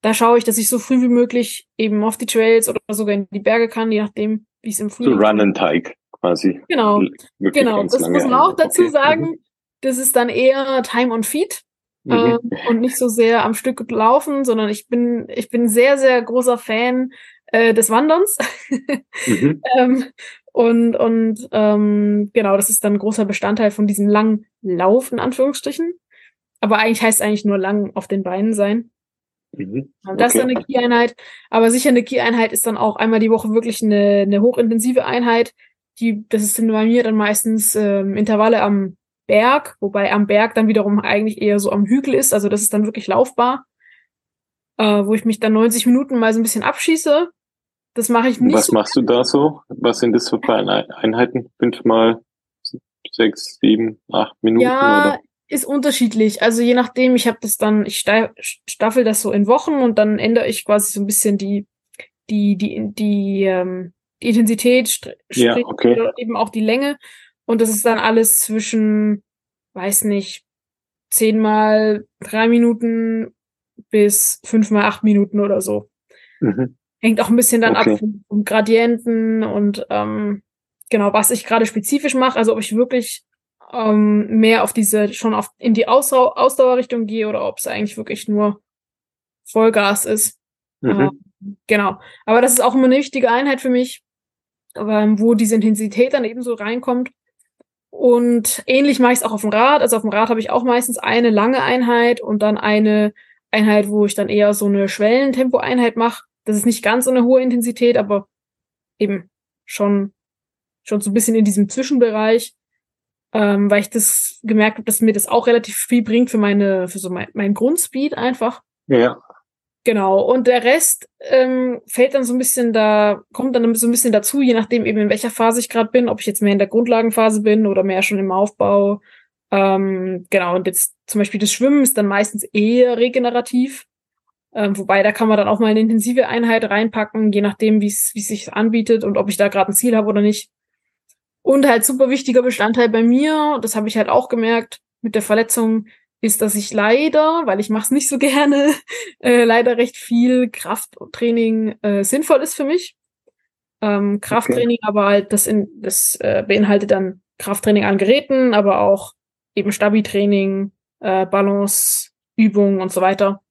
[SPEAKER 2] da schaue ich, dass ich so früh wie möglich eben auf die Trails oder sogar in die Berge kann, je nachdem, wie es im
[SPEAKER 1] So
[SPEAKER 2] Frühling
[SPEAKER 1] Run and Teig quasi.
[SPEAKER 2] Genau,
[SPEAKER 1] Wirklich
[SPEAKER 2] genau. Das muss man auch dazu
[SPEAKER 1] Okay.
[SPEAKER 2] sagen. Das ist dann eher Time on Feet
[SPEAKER 1] Mhm.
[SPEAKER 2] ähm, und nicht so sehr am Stück laufen, sondern ich bin, ich bin sehr, sehr großer Fan äh, des Wanderns.
[SPEAKER 1] Mhm.
[SPEAKER 2] ähm, und und ähm, genau, das ist dann ein großer Bestandteil von diesem langen Lauf, in Anführungsstrichen. Aber eigentlich heißt es eigentlich nur lang auf den Beinen sein.
[SPEAKER 1] Mhm.
[SPEAKER 2] Das ist
[SPEAKER 1] Okay.
[SPEAKER 2] dann eine Key-Einheit. Aber sicher eine Key-Einheit ist dann auch einmal die Woche wirklich eine, eine hochintensive Einheit. Die, das sind bei mir dann meistens ähm, Intervalle am Berg, wobei am Berg dann wiederum eigentlich eher so am Hügel ist. Also das ist dann wirklich laufbar, äh, wo ich mich dann 90 Minuten mal so ein bisschen abschieße. Das mache ich nicht
[SPEAKER 1] Was
[SPEAKER 2] so
[SPEAKER 1] machst du da so? Was sind das für kleine Einheiten? Fünfmal sechs, sieben, acht Minuten?
[SPEAKER 2] Ja,
[SPEAKER 1] Oder?
[SPEAKER 2] ist unterschiedlich. Also je nachdem, ich habe das dann, ich staffel das so in Wochen und dann ändere ich quasi so ein bisschen die, die, die, die, ähm, die Intensität,
[SPEAKER 1] Ja, okay.
[SPEAKER 2] oder eben auch die Länge. Und das ist dann alles zwischen, weiß nicht, zehnmal drei Minuten bis fünfmal acht Minuten oder so.
[SPEAKER 1] Mhm.
[SPEAKER 2] Hängt auch ein bisschen dann
[SPEAKER 1] Okay.
[SPEAKER 2] ab vom, vom Gradienten und ähm, genau, was ich gerade spezifisch mache, also ob ich wirklich ähm, mehr auf diese, schon auf in die Ausdau Ausdauerrichtung gehe oder ob es eigentlich wirklich nur Vollgas ist.
[SPEAKER 1] Mhm.
[SPEAKER 2] Ähm, genau. Aber das ist auch immer eine wichtige Einheit für mich, ähm, wo diese Intensität dann eben so reinkommt. Und ähnlich mache ich es auch auf dem Rad. Also auf dem Rad habe ich auch meistens eine lange Einheit und dann eine Einheit, wo ich dann eher so eine Schwellentempo-Einheit mache. Das ist nicht ganz so eine hohe Intensität, aber eben schon, schon so ein bisschen in diesem Zwischenbereich, ähm, weil ich das gemerkt habe, dass mir das auch relativ viel bringt für meine, für so mein, mein Grundspeed einfach.
[SPEAKER 1] Ja.
[SPEAKER 2] Genau. Und der Rest ähm, fällt dann so ein bisschen da, kommt dann so ein bisschen dazu, je nachdem eben in welcher Phase ich gerade bin, ob ich jetzt mehr in der Grundlagenphase bin oder mehr schon im Aufbau. Ähm, genau, und jetzt zum Beispiel das Schwimmen ist dann meistens eher regenerativ. Ähm, wobei, da kann man dann auch mal eine intensive Einheit reinpacken, je nachdem, wie es sich anbietet und ob ich da gerade ein Ziel habe oder nicht. Und halt super wichtiger Bestandteil bei mir, das habe ich halt auch gemerkt mit der Verletzung, ist, dass ich leider, weil ich mache es nicht so gerne, äh, leider recht viel Krafttraining äh, sinnvoll ist für mich. Ähm, Krafttraining, aber halt das, in, das äh, beinhaltet dann Krafttraining an Geräten, aber auch eben Stabi-Training, äh, Balance-Übungen und so weiter.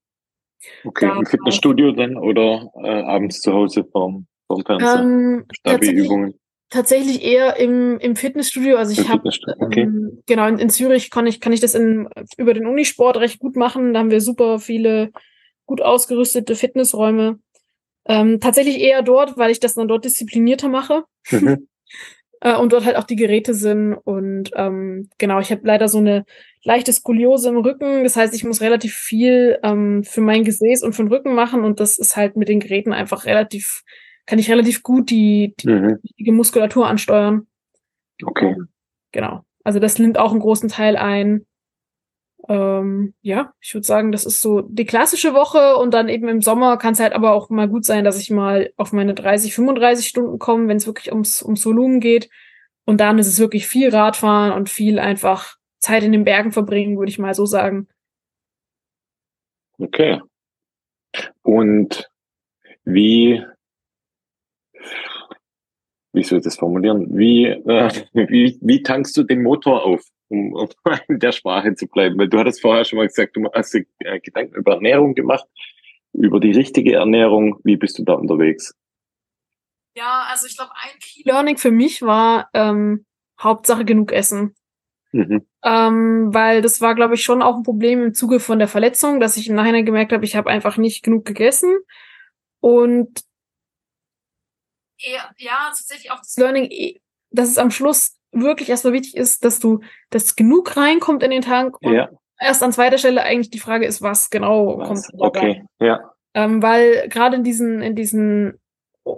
[SPEAKER 1] Okay,
[SPEAKER 2] Da-
[SPEAKER 1] im Fitnessstudio dann oder äh, abends zu Hause vorm, vorm Fernseher?
[SPEAKER 2] Ähm, tatsächlich,
[SPEAKER 1] Stabi-Übungen
[SPEAKER 2] tatsächlich eher im, im Fitnessstudio. Also ich habe
[SPEAKER 1] Fitnessstudio. Okay.
[SPEAKER 2] Ähm, genau, in, in Zürich kann ich, kann ich das in, über den Unisport recht gut machen. Da haben wir super viele gut ausgerüstete Fitnessräume. Ähm, tatsächlich eher dort, weil ich das dann dort disziplinierter mache.
[SPEAKER 1] Mhm.
[SPEAKER 2] äh, und dort halt auch die Geräte sind. Und ähm, genau, ich habe leider so eine leichte Skoliose im Rücken. Das heißt, ich muss relativ viel ähm, für mein Gesäß und für den Rücken machen. Und das ist halt mit den Geräten einfach relativ, kann ich relativ gut die, die,
[SPEAKER 1] Mhm.
[SPEAKER 2] die Muskulatur ansteuern.
[SPEAKER 1] Okay.
[SPEAKER 2] Genau. Also das nimmt auch einen großen Teil ein. Ähm, ja, ich würde sagen, das ist so die klassische Woche und dann eben im Sommer kann es halt aber auch mal gut sein, dass ich mal auf meine 30, 35 Stunden komme, wenn es wirklich ums, ums Volumen geht. Und dann ist es wirklich viel Radfahren und viel einfach Zeit in den Bergen verbringen, würde ich mal so sagen.
[SPEAKER 1] Okay. Und wie, wie soll ich das formulieren? Wie, äh, wie, wie tankst du den Motor auf, um, um in der Sprache zu bleiben? Weil du hattest vorher schon mal gesagt, du hast dir äh, Gedanken über Ernährung gemacht, über die richtige Ernährung. Wie bist du da unterwegs?
[SPEAKER 3] Ja, also ich glaube, ein Key
[SPEAKER 2] Learning für mich war ähm, Hauptsache genug essen.
[SPEAKER 1] Mhm.
[SPEAKER 2] Ähm, weil das war, glaube ich, schon auch ein Problem im Zuge von der Verletzung, dass ich im Nachhinein gemerkt habe, ich habe einfach nicht genug gegessen. Und
[SPEAKER 3] eher, ja, tatsächlich auch das
[SPEAKER 2] Learning, dass es am Schluss wirklich erstmal wichtig ist, dass du, dass genug reinkommt in den Tank und
[SPEAKER 1] Ja,
[SPEAKER 2] erst an zweiter Stelle eigentlich die Frage ist, was genau
[SPEAKER 1] was?
[SPEAKER 2] kommt
[SPEAKER 1] okay.
[SPEAKER 2] rein.
[SPEAKER 1] Ja,
[SPEAKER 2] Ähm, weil gerade in diesen, in diesen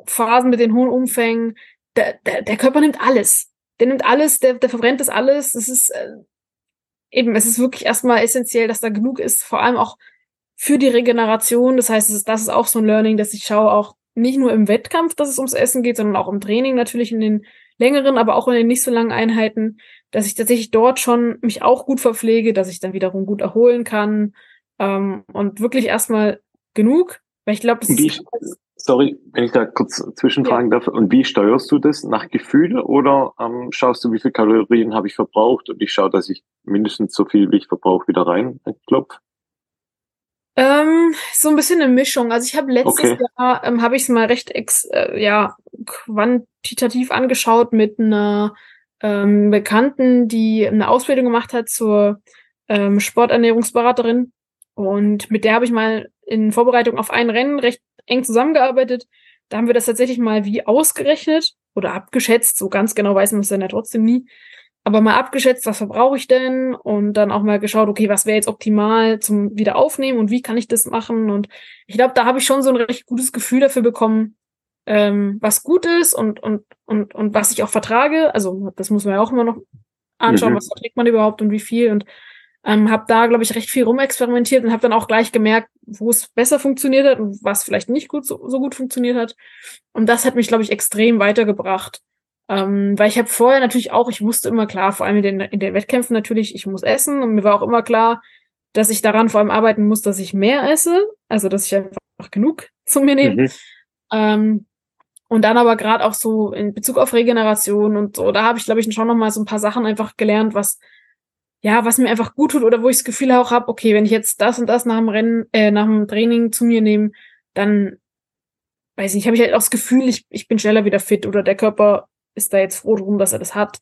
[SPEAKER 2] Phasen mit den hohen Umfängen, der, der, der Körper nimmt alles. Der nimmt alles, der, der verbrennt das alles. Es ist äh, eben, es ist wirklich erstmal essentiell, dass da genug ist, vor allem auch für die Regeneration. Das heißt, es ist, das ist auch so ein Learning, dass ich schaue auch nicht nur im Wettkampf, dass es ums Essen geht, sondern auch im Training natürlich in den längeren, aber auch in den nicht so langen Einheiten, dass ich tatsächlich dort schon mich auch gut verpflege, dass ich dann wiederum gut erholen kann ähm, und wirklich erstmal genug, weil ich glaube, das ist
[SPEAKER 1] sorry, wenn ich da kurz zwischenfragen darf. Und wie steuerst du das? Nach Gefühl oder ähm, schaust du, wie viel Kalorien habe ich verbraucht und ich schaue, dass ich mindestens so viel, wie ich verbrauche, wieder rein klopf?
[SPEAKER 2] Ähm, so ein bisschen eine Mischung. Also ich habe letztes
[SPEAKER 1] Okay.
[SPEAKER 2] Jahr ähm, habe ich es mal recht ex, äh, ja quantitativ angeschaut mit einer ähm, Bekannten, die eine Ausbildung gemacht hat zur ähm, Sporternährungsberaterin und mit der habe ich mal in Vorbereitung auf ein Rennen recht eng zusammengearbeitet. Da haben wir das tatsächlich mal wie ausgerechnet oder abgeschätzt. So ganz genau weiß man es dann ja trotzdem nie. Aber mal abgeschätzt, was verbrauche ich denn? Und dann auch mal geschaut, okay, was wäre jetzt optimal zum Wiederaufnehmen und wie kann ich das machen? Und ich glaube, da habe ich schon so ein recht gutes Gefühl dafür bekommen, ähm, was gut ist und, und, und, und was ich auch vertrage. Also das muss man ja auch immer noch anschauen,
[SPEAKER 1] Mhm.
[SPEAKER 2] was verträgt man überhaupt und wie viel. Und ähm, habe da, glaube ich, recht viel rumexperimentiert und habe dann auch gleich gemerkt, wo es besser funktioniert hat und was vielleicht nicht gut so, so gut funktioniert hat. Und das hat mich, glaube ich, extrem weitergebracht. Ähm, weil ich habe vorher natürlich auch, ich wusste immer klar, vor allem in den, in den Wettkämpfen natürlich, ich muss essen und mir war auch immer klar, dass ich daran vor allem arbeiten muss, dass ich mehr esse, also dass ich einfach genug zu mir nehme.
[SPEAKER 1] Mhm.
[SPEAKER 2] Ähm, und dann aber gerade auch so in Bezug auf Regeneration und so, da habe ich, glaube ich, schon noch mal so ein paar Sachen einfach gelernt, was ja, was mir einfach gut tut oder wo ich das Gefühl auch habe, okay, wenn ich jetzt das und das nach dem Rennen, äh, nach dem Training zu mir nehme, dann weiß ich, habe ich halt auch das Gefühl, ich, ich bin schneller wieder fit oder der Körper ist da jetzt froh drum, dass er das hat.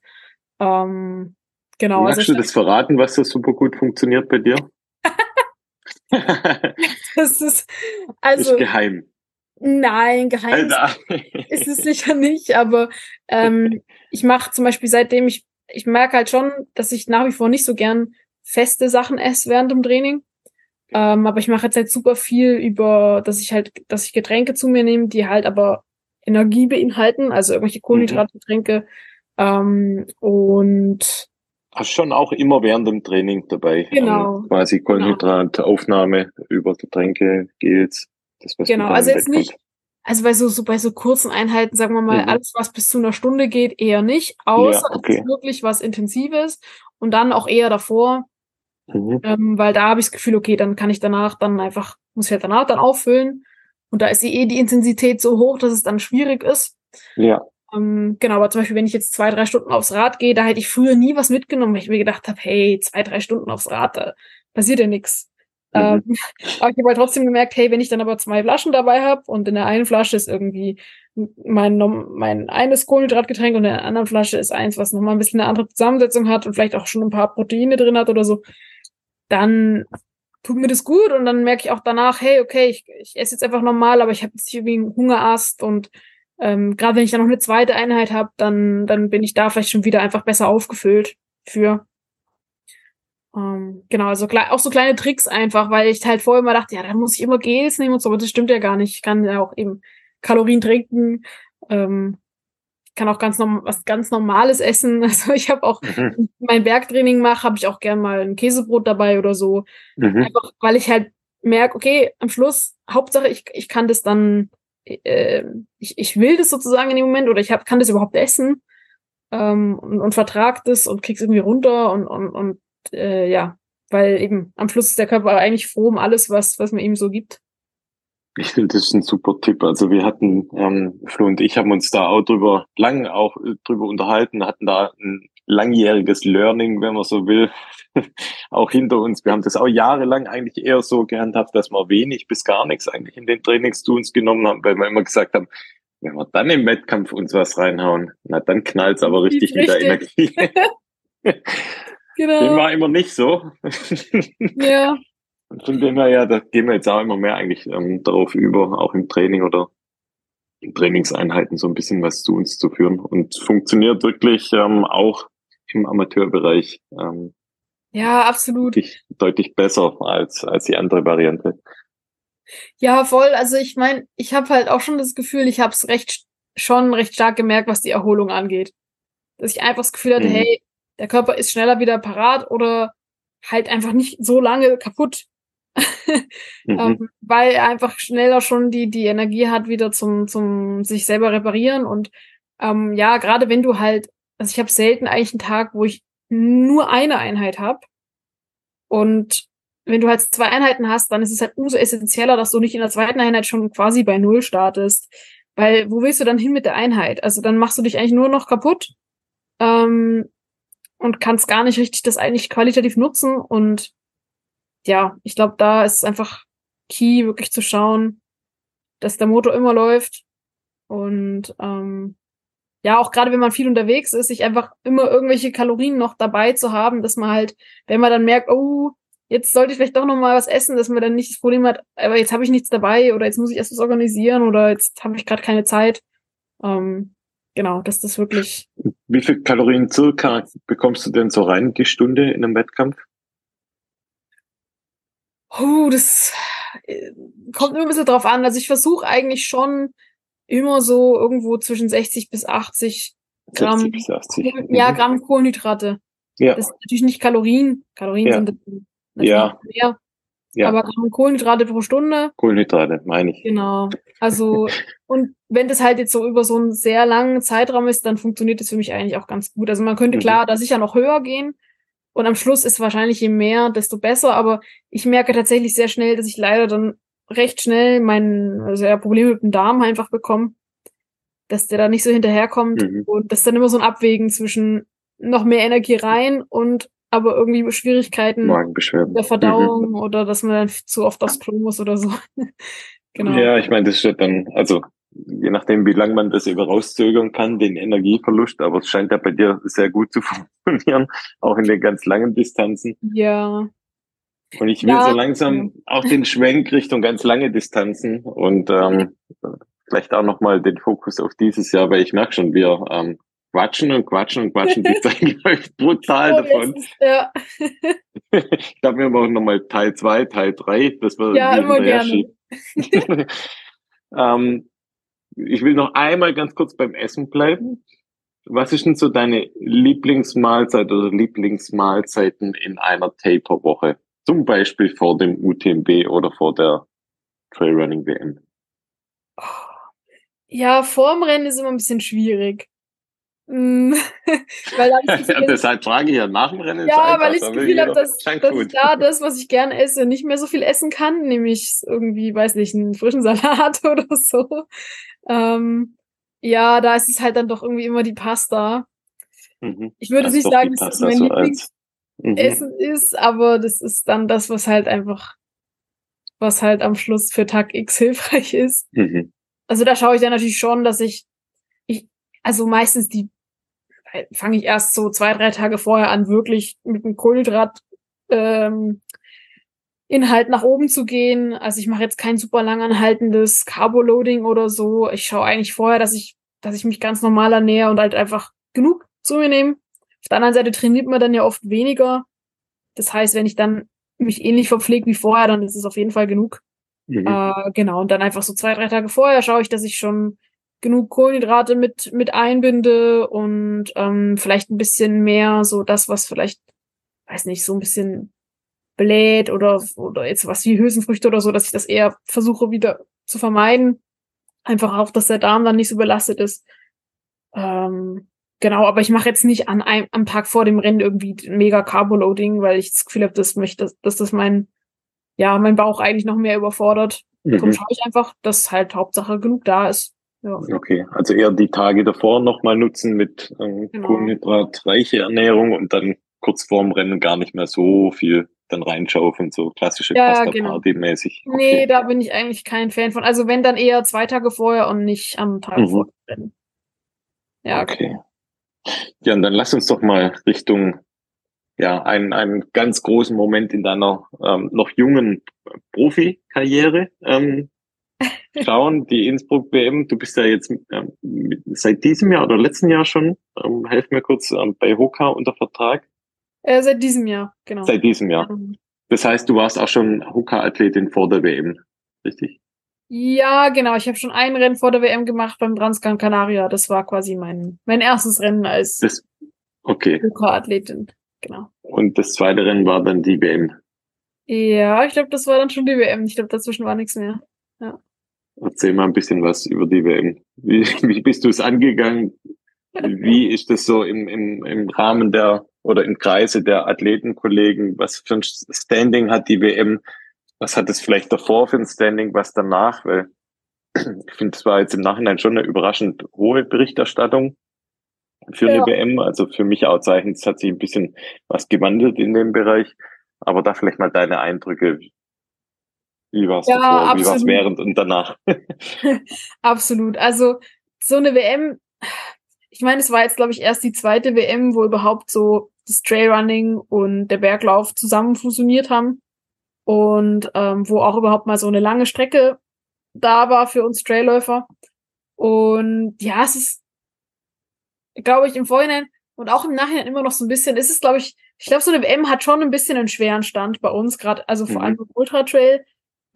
[SPEAKER 2] Ähm, genau,
[SPEAKER 1] Magst
[SPEAKER 2] also
[SPEAKER 1] du das verraten, was so super gut funktioniert bei dir?
[SPEAKER 2] das ist also
[SPEAKER 1] ist geheim.
[SPEAKER 2] nein, geheim ist es sicher nicht, aber ähm, ich mache zum Beispiel seitdem ich, ich merke halt schon, dass ich nach wie vor nicht so gern feste Sachen esse während dem Training. Ähm, aber ich mache jetzt halt super viel über, dass ich halt, dass ich Getränke zu mir nehme, die halt aber Energie beinhalten, also irgendwelche Kohlenhydratgetränke. Ähm, und
[SPEAKER 1] Hast schon auch immer während dem Training dabei.
[SPEAKER 2] Genau.
[SPEAKER 1] Ähm, quasi Kohlenhydrataufnahme über Getränke, Gels. Das, was
[SPEAKER 2] Genau, also jetzt nicht- also bei so, so bei so kurzen Einheiten, sagen wir mal,
[SPEAKER 1] Mhm.
[SPEAKER 2] alles, was bis zu einer Stunde geht, eher nicht, außer
[SPEAKER 1] Ja, okay.
[SPEAKER 2] es ist wirklich was Intensives und dann auch eher davor,
[SPEAKER 1] Mhm.
[SPEAKER 2] ähm, weil da habe ich das Gefühl, okay, dann kann ich danach dann einfach, muss ich halt danach dann auffüllen. Und da ist die, eh die Intensität so hoch, dass es dann schwierig ist.
[SPEAKER 1] Ja,
[SPEAKER 2] Ähm, genau, aber zum Beispiel, wenn ich jetzt zwei, drei Stunden aufs Rad gehe, da hätte ich früher nie was mitgenommen, weil ich mir gedacht habe, hey, zwei, drei Stunden aufs Rad, da passiert ja nichts.
[SPEAKER 1] Mhm.
[SPEAKER 2] Ähm, aber ich habe halt trotzdem gemerkt, hey, wenn ich dann aber zwei Flaschen dabei habe und in der einen Flasche ist irgendwie mein, mein eines Kohlenhydratgetränk und in der anderen Flasche ist eins, was nochmal ein bisschen eine andere Zusammensetzung hat und vielleicht auch schon ein paar Proteine drin hat oder so, dann tut mir das gut und dann merke ich auch danach, hey, okay, ich, ich esse jetzt einfach normal, aber ich habe jetzt hier wie einen Hungerast und ähm, gerade wenn ich dann noch eine zweite Einheit habe, dann, dann bin ich da vielleicht schon wieder einfach besser aufgefüllt für. Ähm, genau, also auch so kleine Tricks einfach, weil ich halt vorher immer dachte, ja, da muss ich immer Gels nehmen und so, aber das stimmt ja gar nicht. Ich kann ja auch eben Kalorien trinken, ähm, kann auch ganz was ganz Normales essen. Also ich habe auch mhm. mein Bergtraining mache, habe ich auch gern mal ein Käsebrot dabei oder so. Mhm. Einfach, weil ich halt merke, okay, am Schluss, Hauptsache, ich, ich kann das dann, äh, ich, ich will das sozusagen in dem Moment oder ich hab, kann das überhaupt essen ähm, und, und vertrag das und krieg's irgendwie runter und, und, und äh, ja, weil eben am Schluss ist der Körper eigentlich froh um alles, was, was man ihm so gibt.
[SPEAKER 1] Ich finde, das ist ein super Tipp. Also wir hatten, ähm, Flo und ich haben uns da auch drüber, lang auch äh, drüber unterhalten, hatten da ein langjähriges Learning, wenn man so will, auch hinter uns. Wir haben das auch jahrelang eigentlich eher so gehandhabt, dass wir wenig bis gar nichts eigentlich in den Trainings zu uns genommen haben, weil wir immer gesagt haben, wenn wir dann im Wettkampf uns was reinhauen, na dann knallt's aber richtig mit der Energie. genau. Dem war immer nicht so. ja. Und von dem her, ja, da gehen wir jetzt auch immer mehr eigentlich ähm, darauf über, auch im Training oder in Trainingseinheiten so ein bisschen was zu uns zu führen. Und funktioniert wirklich ähm, auch im Amateurbereich. Ähm,
[SPEAKER 2] ja, absolut.
[SPEAKER 1] Deutlich, deutlich besser als, als die andere Variante.
[SPEAKER 2] Ja, voll. Also ich meine, ich habe halt auch schon das Gefühl, ich habe es recht schon recht stark gemerkt, was die Erholung angeht. Dass ich einfach das Gefühl hatte, mhm. hey, der Körper ist schneller wieder parat oder halt einfach nicht so lange kaputt. mhm. ähm, weil er einfach schneller schon die, die Energie hat, wieder zum, zum sich selber reparieren. Und ähm, ja, gerade wenn du halt, also ich habe selten eigentlich einen Tag, wo ich nur eine Einheit habe. Und wenn du halt zwei Einheiten hast, dann ist es halt umso essentieller, dass du nicht in der zweiten Einheit schon quasi bei Null startest. Weil wo willst du dann hin mit der Einheit? Also dann machst du dich eigentlich nur noch kaputt ähm, und kannst gar nicht richtig das eigentlich qualitativ nutzen. Und ja, ich glaube, da ist es einfach key, wirklich zu schauen, dass der Motor immer läuft. Und ähm, ja, auch gerade wenn man viel unterwegs ist, sich einfach immer irgendwelche Kalorien noch dabei zu haben, dass man halt, wenn man dann merkt, oh, jetzt sollte ich vielleicht doch noch mal was essen, dass man dann nicht das Problem hat, aber jetzt habe ich nichts dabei oder jetzt muss ich erst was organisieren oder jetzt habe ich gerade keine Zeit. Ähm, genau, dass das wirklich.
[SPEAKER 1] Wie viel Kalorien circa bekommst du denn so rein die Stunde in einem Wettkampf?
[SPEAKER 2] Oh, das äh, kommt immer ein bisschen drauf an. Also ich versuche eigentlich schon immer so irgendwo zwischen 60 bis 80 Gramm, 60 bis 80. Ja, mhm. Gramm Kohlenhydrate. Ja. Das ist natürlich nicht Kalorien. Kalorien ja. sind
[SPEAKER 1] ja.
[SPEAKER 2] mehr. Ja. Aber Kohlenhydrate pro Stunde.
[SPEAKER 1] Kohlenhydrate, meine ich.
[SPEAKER 2] Genau. Also, und wenn das halt jetzt so über so einen sehr langen Zeitraum ist, dann funktioniert das für mich eigentlich auch ganz gut. Also man könnte mhm. klar da sicher noch höher gehen. Und am Schluss ist wahrscheinlich je mehr, desto besser. Aber ich merke tatsächlich sehr schnell, dass ich leider dann recht schnell mein, also ja, Probleme mit dem Darm einfach bekommen, dass der da nicht so hinterherkommt mhm. und das ist dann immer so ein Abwägen zwischen noch mehr Energie rein und aber irgendwie Schwierigkeiten der Verdauung mhm. oder dass man dann zu oft aufs Klo muss oder so.
[SPEAKER 1] genau. Ja, ich meine, das steht dann, also je nachdem, wie lange man das eben rauszögern kann, den Energieverlust, aber es scheint ja bei dir sehr gut zu funktionieren, auch in den ganz langen Distanzen.
[SPEAKER 2] Ja.
[SPEAKER 1] Und ich will ja, so langsam auch den Schwenk Richtung ganz lange Distanzen und ähm, vielleicht auch nochmal den Fokus auf dieses Jahr, weil ich merke schon, wir ähm, quatschen und quatschen und quatschen, die Zeit läuft brutal oh, davon. Ist, ja. ich glaube, wir machen nochmal Teil zwei, Teil drei, dass wir
[SPEAKER 2] ja, immer gerne.
[SPEAKER 1] ähm, ich will noch einmal ganz kurz beim Essen bleiben. Was ist denn so deine Lieblingsmahlzeit oder Lieblingsmahlzeiten in einer Taper-Woche? Zum Beispiel vor dem UTMB oder vor der Trailrunning WM?
[SPEAKER 2] Ja, vorm Rennen ist immer ein bisschen schwierig. Mm,
[SPEAKER 1] weil ja, deshalb frage ich ja nach dem Rennen.
[SPEAKER 2] Ja, weil ich das Gefühl habe, dass, dass da das, was ich gerne esse, nicht mehr so viel essen kann, nämlich irgendwie, weiß nicht, einen frischen Salat oder so. Ähm, ja, da ist es halt dann doch irgendwie immer die Pasta. Mhm. Ich würde nicht sagen, das ist mein so Lieblings mhm. Essen ist, aber das ist dann das, was halt einfach, was halt am Schluss für Tag X hilfreich ist. Mhm. Also da schaue ich dann natürlich schon, dass ich, ich, also meistens die, fange ich erst so zwei, drei Tage vorher an, wirklich mit einem Kohlenhydrat, ähm, Inhalt nach oben zu gehen. Also ich mache jetzt kein super lang anhaltendes Carbo-Loading oder so. Ich schaue eigentlich vorher, dass ich, dass ich mich ganz normal ernähre und halt einfach genug zu mir nehme. Auf der anderen Seite trainiert man dann ja oft weniger. Das heißt, wenn ich dann mich ähnlich verpflege wie vorher, dann ist es auf jeden Fall genug. Mhm. Äh, genau, und dann einfach so zwei, drei Tage vorher schaue ich, dass ich schon genug Kohlenhydrate mit, mit einbinde und ähm, vielleicht ein bisschen mehr so das, was vielleicht, weiß nicht, so ein bisschen bläht oder, oder jetzt was wie Hülsenfrüchte oder so, dass ich das eher versuche wieder zu vermeiden. Einfach auch, dass der Darm dann nicht so belastet ist. Ähm, genau, aber ich mache jetzt nicht an einem am Tag vor dem Rennen irgendwie mega Carboloading, weil ich das Gefühl habe, das möchte, dass das mein, ja, mein Bauch eigentlich noch mehr überfordert. Mhm. Darum schaue ich einfach, dass halt Hauptsache genug da ist.
[SPEAKER 1] Ja. Okay, also eher die Tage davor nochmal nutzen mit ähm, genau. kohlenhydratreiche Ernährung und dann kurz vorm Rennen gar nicht mehr so viel dann reinschaufeln, so klassische ja, Pasta-Party-mäßig.
[SPEAKER 2] Genau. Okay. Nee, da bin ich eigentlich kein Fan von. Also wenn dann eher zwei Tage vorher und nicht am Tag mhm. vor Rennen.
[SPEAKER 1] Ja. Okay. Ja, und dann lass uns doch mal Richtung ja, einen, einen ganz großen Moment in deiner ähm, noch jungen Profikarriere ähm, schauen, die Innsbruck WM. Du bist ja jetzt ähm, seit diesem Jahr oder letzten Jahr schon, ähm, helf mir kurz, ähm, bei Hoka unter Vertrag.
[SPEAKER 2] Äh, seit diesem Jahr, genau.
[SPEAKER 1] Seit diesem Jahr. Mhm. Das heißt, du warst auch schon Hoka-Athletin vor der WM, richtig?
[SPEAKER 2] Ja, genau. Ich habe schon ein Rennen vor der WM gemacht beim Transgran Canaria. Das war quasi mein, mein erstes Rennen als
[SPEAKER 1] das, okay.
[SPEAKER 2] Hoka-Athletin. Genau.
[SPEAKER 1] Und das zweite Rennen war dann die WM.
[SPEAKER 2] Ja, ich glaube, das war dann schon die WM. Ich glaube, dazwischen war nichts mehr. Ja.
[SPEAKER 1] Erzähl mal ein bisschen was über die WM. Wie, wie bist du es angegangen? Wie ist das so im, im, im Rahmen der oder im Kreise der Athletenkollegen? Was für ein Standing hat die WM? Was hat es vielleicht davor für ein Standing? Was danach? Weil ich finde, es war jetzt im Nachhinein schon eine überraschend hohe Berichterstattung für ja. eine WM. Also für mich auch Zeichen, es hat sich ein bisschen was gewandelt in dem Bereich. Aber da vielleicht mal deine Eindrücke. Wie war es ja, wie war es während und danach?
[SPEAKER 2] absolut. Also so eine WM, ich meine, es war jetzt, glaube ich, erst die zweite WM, wo überhaupt so das Trailrunning und der Berglauf zusammen fusioniert haben. Und ähm, wo auch überhaupt mal so eine lange Strecke da war für uns Trailläufer. Und ja, es ist, glaube ich, im Vorhinein und auch im Nachhinein immer noch so ein bisschen, ist es, glaube ich, ich glaube, so eine WM hat schon ein bisschen einen schweren Stand bei uns, gerade, also vor mhm. allem im Ultra Trail,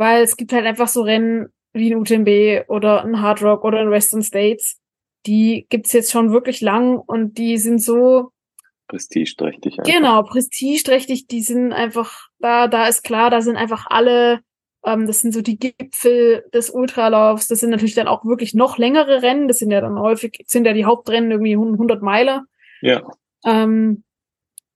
[SPEAKER 2] weil es gibt halt einfach so Rennen wie ein UTMB oder ein Hard Rock oder ein Western States, die gibt's jetzt schon wirklich lang und die sind so
[SPEAKER 1] prestigeträchtig.
[SPEAKER 2] Einfach. Genau, prestigeträchtig, die sind einfach, da, da ist klar, da sind einfach alle, ähm, das sind so die Gipfel des Ultralaufs, das sind natürlich dann auch wirklich noch längere Rennen, das sind ja dann häufig, sind ja die Hauptrennen irgendwie 100 Meiler.
[SPEAKER 1] Ja.
[SPEAKER 2] Ähm,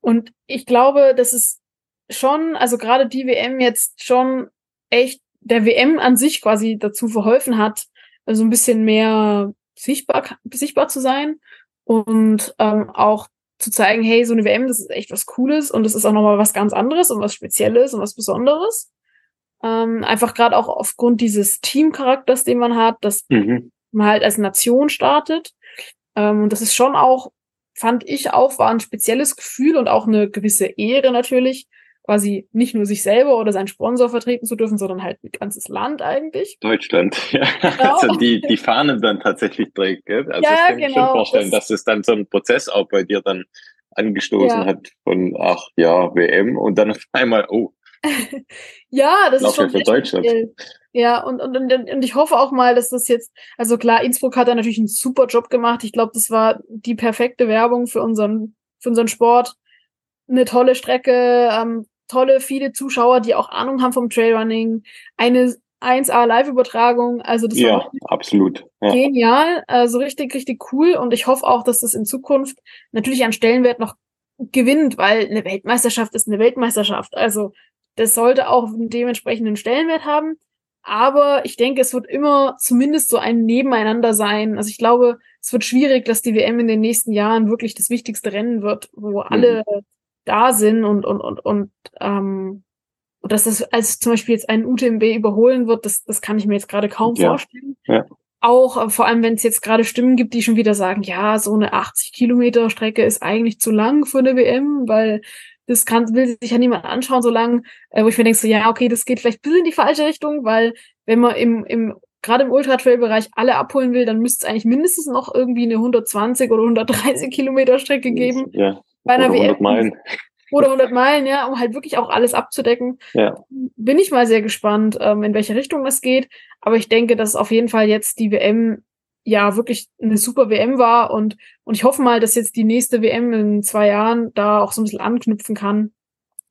[SPEAKER 2] und ich glaube, das ist schon, also gerade die WM jetzt schon echt der WM an sich quasi dazu verholfen hat, so also ein bisschen mehr sichtbar, sichtbar zu sein und ähm, auch zu zeigen, hey, so eine WM, das ist echt was Cooles und das ist auch nochmal was ganz anderes und was Spezielles und was Besonderes. Ähm, einfach gerade auch aufgrund dieses Teamcharakters, den man hat, dass mhm. man halt als Nation startet. Ähm, und das ist schon auch, fand ich auch, war ein spezielles Gefühl und auch eine gewisse Ehre natürlich, quasi nicht nur sich selber oder seinen Sponsor vertreten zu dürfen, sondern halt ein ganzes Land eigentlich.
[SPEAKER 1] Deutschland, ja. Genau. Also die, die Fahnen dann tatsächlich trägt, gell? Also ja, das kann ich genau. schon vorstellen, das dass es dann so ein Prozess auch bei dir dann angestoßen ja. hat von, ach ja, WM und dann auf einmal, oh.
[SPEAKER 2] ja, das ist schon
[SPEAKER 1] für Deutschland. Viel.
[SPEAKER 2] Ja, und, und, und, und ich hoffe auch mal, dass das jetzt, also klar, Innsbruck hat da natürlich einen super Job gemacht. Ich glaube, das war die perfekte Werbung für unseren, für unseren Sport. Eine tolle Strecke, ähm, tolle, viele Zuschauer, die auch Ahnung haben vom Trailrunning, eine 1A Live-Übertragung, also das
[SPEAKER 1] ja, war absolut
[SPEAKER 2] ja. genial, also richtig, richtig cool. Und ich hoffe auch, dass das in Zukunft natürlich an Stellenwert noch gewinnt, weil eine Weltmeisterschaft ist eine Weltmeisterschaft, also das sollte auch einen dementsprechenden Stellenwert haben, aber ich denke, es wird immer zumindest so ein Nebeneinander sein, also ich glaube, es wird schwierig, dass die WM in den nächsten Jahren wirklich das wichtigste Rennen wird, wo mhm. Da sind und, und, und, und, ähm, und dass das als zum Beispiel jetzt ein UTMB überholen wird, das, das kann ich mir jetzt gerade kaum ja. vorstellen. Ja. Auch äh, vor allem, wenn es jetzt gerade Stimmen gibt, die schon wieder sagen, ja, so eine 80 Kilometer Strecke ist eigentlich zu lang für eine WM, weil das kann, will sich ja niemand anschauen, so lange, äh, wo ich mir denke, so, ja, okay, das geht vielleicht ein bisschen in die falsche Richtung, weil wenn man im, im gerade im Ultra-Trail-Bereich alle abholen will, dann müsste es eigentlich mindestens noch irgendwie eine 120 oder 130 Kilometer Strecke geben.
[SPEAKER 1] Ja.
[SPEAKER 2] Bei einer
[SPEAKER 1] Oder 100
[SPEAKER 2] WM.
[SPEAKER 1] Meilen.
[SPEAKER 2] Oder 100 Meilen, ja, um halt wirklich auch alles abzudecken.
[SPEAKER 1] Ja.
[SPEAKER 2] Bin ich mal sehr gespannt, ähm, in welche Richtung das geht. Aber ich denke, dass auf jeden Fall jetzt die WM ja wirklich eine super WM war und, und ich hoffe mal, dass jetzt die nächste WM in zwei Jahren da auch so ein bisschen anknüpfen kann.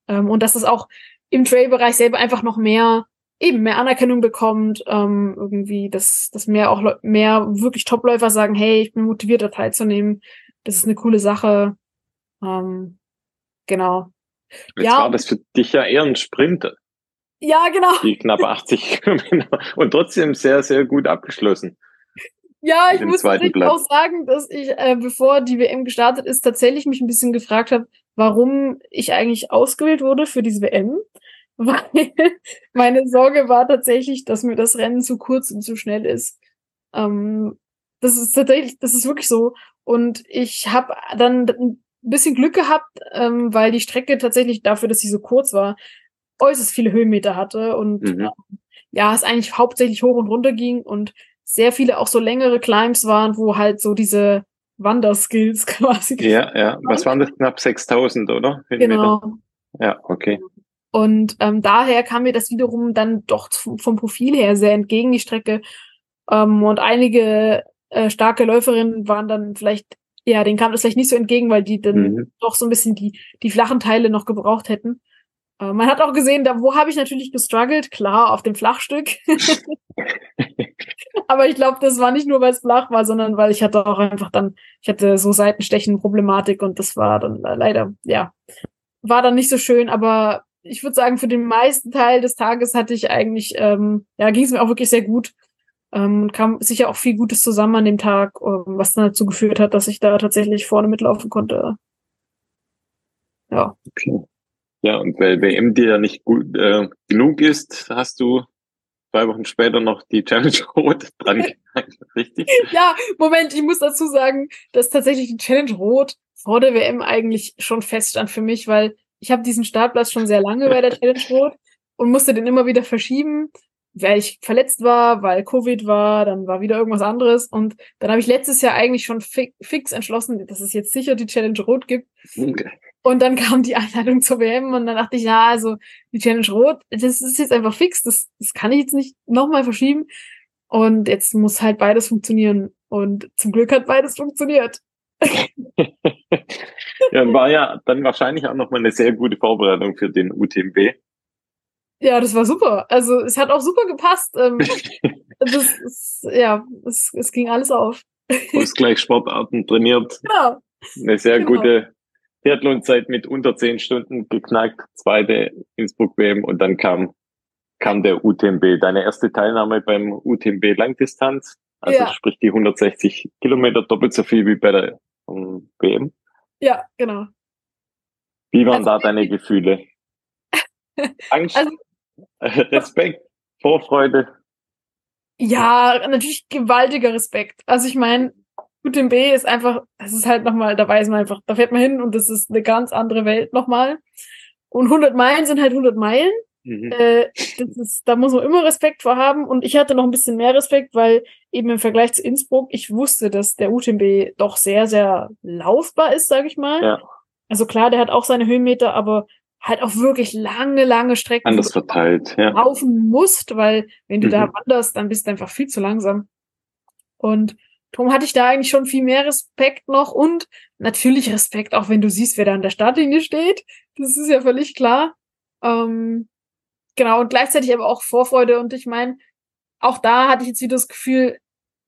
[SPEAKER 2] Ähm, und dass es auch im Trail-Bereich selber einfach noch mehr, eben mehr Anerkennung bekommt, ähm, irgendwie, dass, dass mehr auch mehr wirklich Topläufer sagen, hey, ich bin motiviert, da teilzunehmen. Das ist eine coole Sache. Ähm, genau.
[SPEAKER 1] Jetzt
[SPEAKER 2] Ja.
[SPEAKER 1] war das für dich ja eher ein Sprint,
[SPEAKER 2] Ja, genau.
[SPEAKER 1] die knappe 80 Kilometer und trotzdem sehr, sehr gut abgeschlossen.
[SPEAKER 2] Ja, ich muss auch sagen, dass ich, äh, bevor die WM gestartet ist, tatsächlich mich ein bisschen gefragt habe, warum ich eigentlich ausgewählt wurde für diese WM. Weil meine Sorge war tatsächlich, dass mir das Rennen zu kurz und zu schnell ist. Ähm, das ist tatsächlich, das ist wirklich so. Und ich habe dann bisschen Glück gehabt, ähm, weil die Strecke tatsächlich dafür, dass sie so kurz war, äußerst viele Höhenmeter hatte und
[SPEAKER 1] Mhm.
[SPEAKER 2] ähm, ja, es eigentlich hauptsächlich hoch und runter ging und sehr viele auch so längere Climbs waren, wo halt so diese Wanderskills quasi.
[SPEAKER 1] Ja, ja. Was waren das? Knapp 6000, oder?
[SPEAKER 2] Genau.
[SPEAKER 1] Ja, okay.
[SPEAKER 2] Und ähm, daher kam mir das wiederum dann doch vom Profil her sehr entgegen die Strecke. Ähm, und einige äh, starke Läuferinnen waren dann vielleicht, ja, denen kam das vielleicht nicht so entgegen, weil die dann
[SPEAKER 1] Mhm.
[SPEAKER 2] doch so ein bisschen die, die flachen Teile noch gebraucht hätten. Äh, man hat auch gesehen, da wo habe ich natürlich gestruggelt, klar, auf dem Flachstück. Aber ich glaube, das war nicht nur, weil es flach war, sondern weil ich hatte auch einfach dann, ich hatte so Seitenstechen-Problematik und das war dann le- leider, ja, war dann nicht so schön, aber ich würde sagen, für den meisten Teil des Tages hatte ich eigentlich, ähm, ja, ging es mir auch wirklich sehr gut. Ähm, und kam sicher auch viel Gutes zusammen an dem Tag, ähm, was dann dazu geführt hat, dass ich da tatsächlich vorne mitlaufen konnte. Ja.
[SPEAKER 1] okay. Ja, und weil WM dir ja nicht gut äh, genug ist, hast du zwei Wochen später noch die Challenge Rot dran richtig?
[SPEAKER 2] Ja, Moment, ich muss dazu sagen, dass tatsächlich die Challenge Rot vor der WM eigentlich schon feststand für mich, weil ich habe diesen Startplatz schon sehr lange bei der Challenge Rot und musste den immer wieder verschieben, weil ich verletzt war, weil Covid war, dann war wieder irgendwas anderes und dann habe ich letztes Jahr eigentlich schon fi fix entschlossen, dass es jetzt sicher die Challenge Rot gibt
[SPEAKER 1] Okay.
[SPEAKER 2] und dann kam die Einladung zur WM und dann dachte ich, ja, also die Challenge Rot, das ist jetzt einfach fix, das, das kann ich jetzt nicht nochmal verschieben. Und jetzt muss halt beides funktionieren. Und zum Glück hat beides funktioniert.
[SPEAKER 1] ja, war ja dann wahrscheinlich auch nochmal eine sehr gute Vorbereitung für den UTMB.
[SPEAKER 2] Ja, das war super. Also es hat auch super gepasst. Ähm, das ist, ja, es, es ging alles auf.
[SPEAKER 1] Ausgleichssportarten trainiert,
[SPEAKER 2] Genau.
[SPEAKER 1] eine sehr
[SPEAKER 2] Genau.
[SPEAKER 1] gute Triathlonzeit mit unter zehn Stunden geknackt, zweite Innsbruck WM und dann kam, kam der UTMB. Deine erste Teilnahme beim UTMB Langdistanz, also
[SPEAKER 2] Ja.
[SPEAKER 1] sprich die 160 Kilometer, doppelt so viel wie bei der ähm, WM.
[SPEAKER 2] Ja, genau.
[SPEAKER 1] Wie waren
[SPEAKER 2] Also-
[SPEAKER 1] da deine Gefühle? Angst,
[SPEAKER 2] Also-
[SPEAKER 1] Respekt, Vorfreude.
[SPEAKER 2] Ja, natürlich gewaltiger Respekt. Also ich meine, UTMB ist einfach, das ist halt nochmal, da weiß man einfach, da fährt man hin und das ist eine ganz andere Welt nochmal. Und 100 Meilen sind halt 100 Meilen.
[SPEAKER 1] Mhm.
[SPEAKER 2] Äh, das ist, da muss man immer Respekt vor haben. Und ich hatte noch ein bisschen mehr Respekt, weil eben im Vergleich zu Innsbruck, ich wusste, dass der UTMB doch sehr, sehr laufbar ist, sage ich mal.
[SPEAKER 1] Ja.
[SPEAKER 2] Also klar, der hat auch seine Höhenmeter, aber halt auch wirklich lange, lange Strecken,
[SPEAKER 1] Anders verteilt, ja.
[SPEAKER 2] laufen musst, weil wenn du da
[SPEAKER 1] Mhm.
[SPEAKER 2] wanderst, dann bist du einfach viel zu langsam. Und darum hatte ich da eigentlich schon viel mehr Respekt noch und natürlich Respekt, auch wenn du siehst, wer da an der Startlinie steht. Das ist ja völlig klar. Ähm, genau, und gleichzeitig aber auch Vorfreude. Und ich meine, auch da hatte ich jetzt wieder das Gefühl,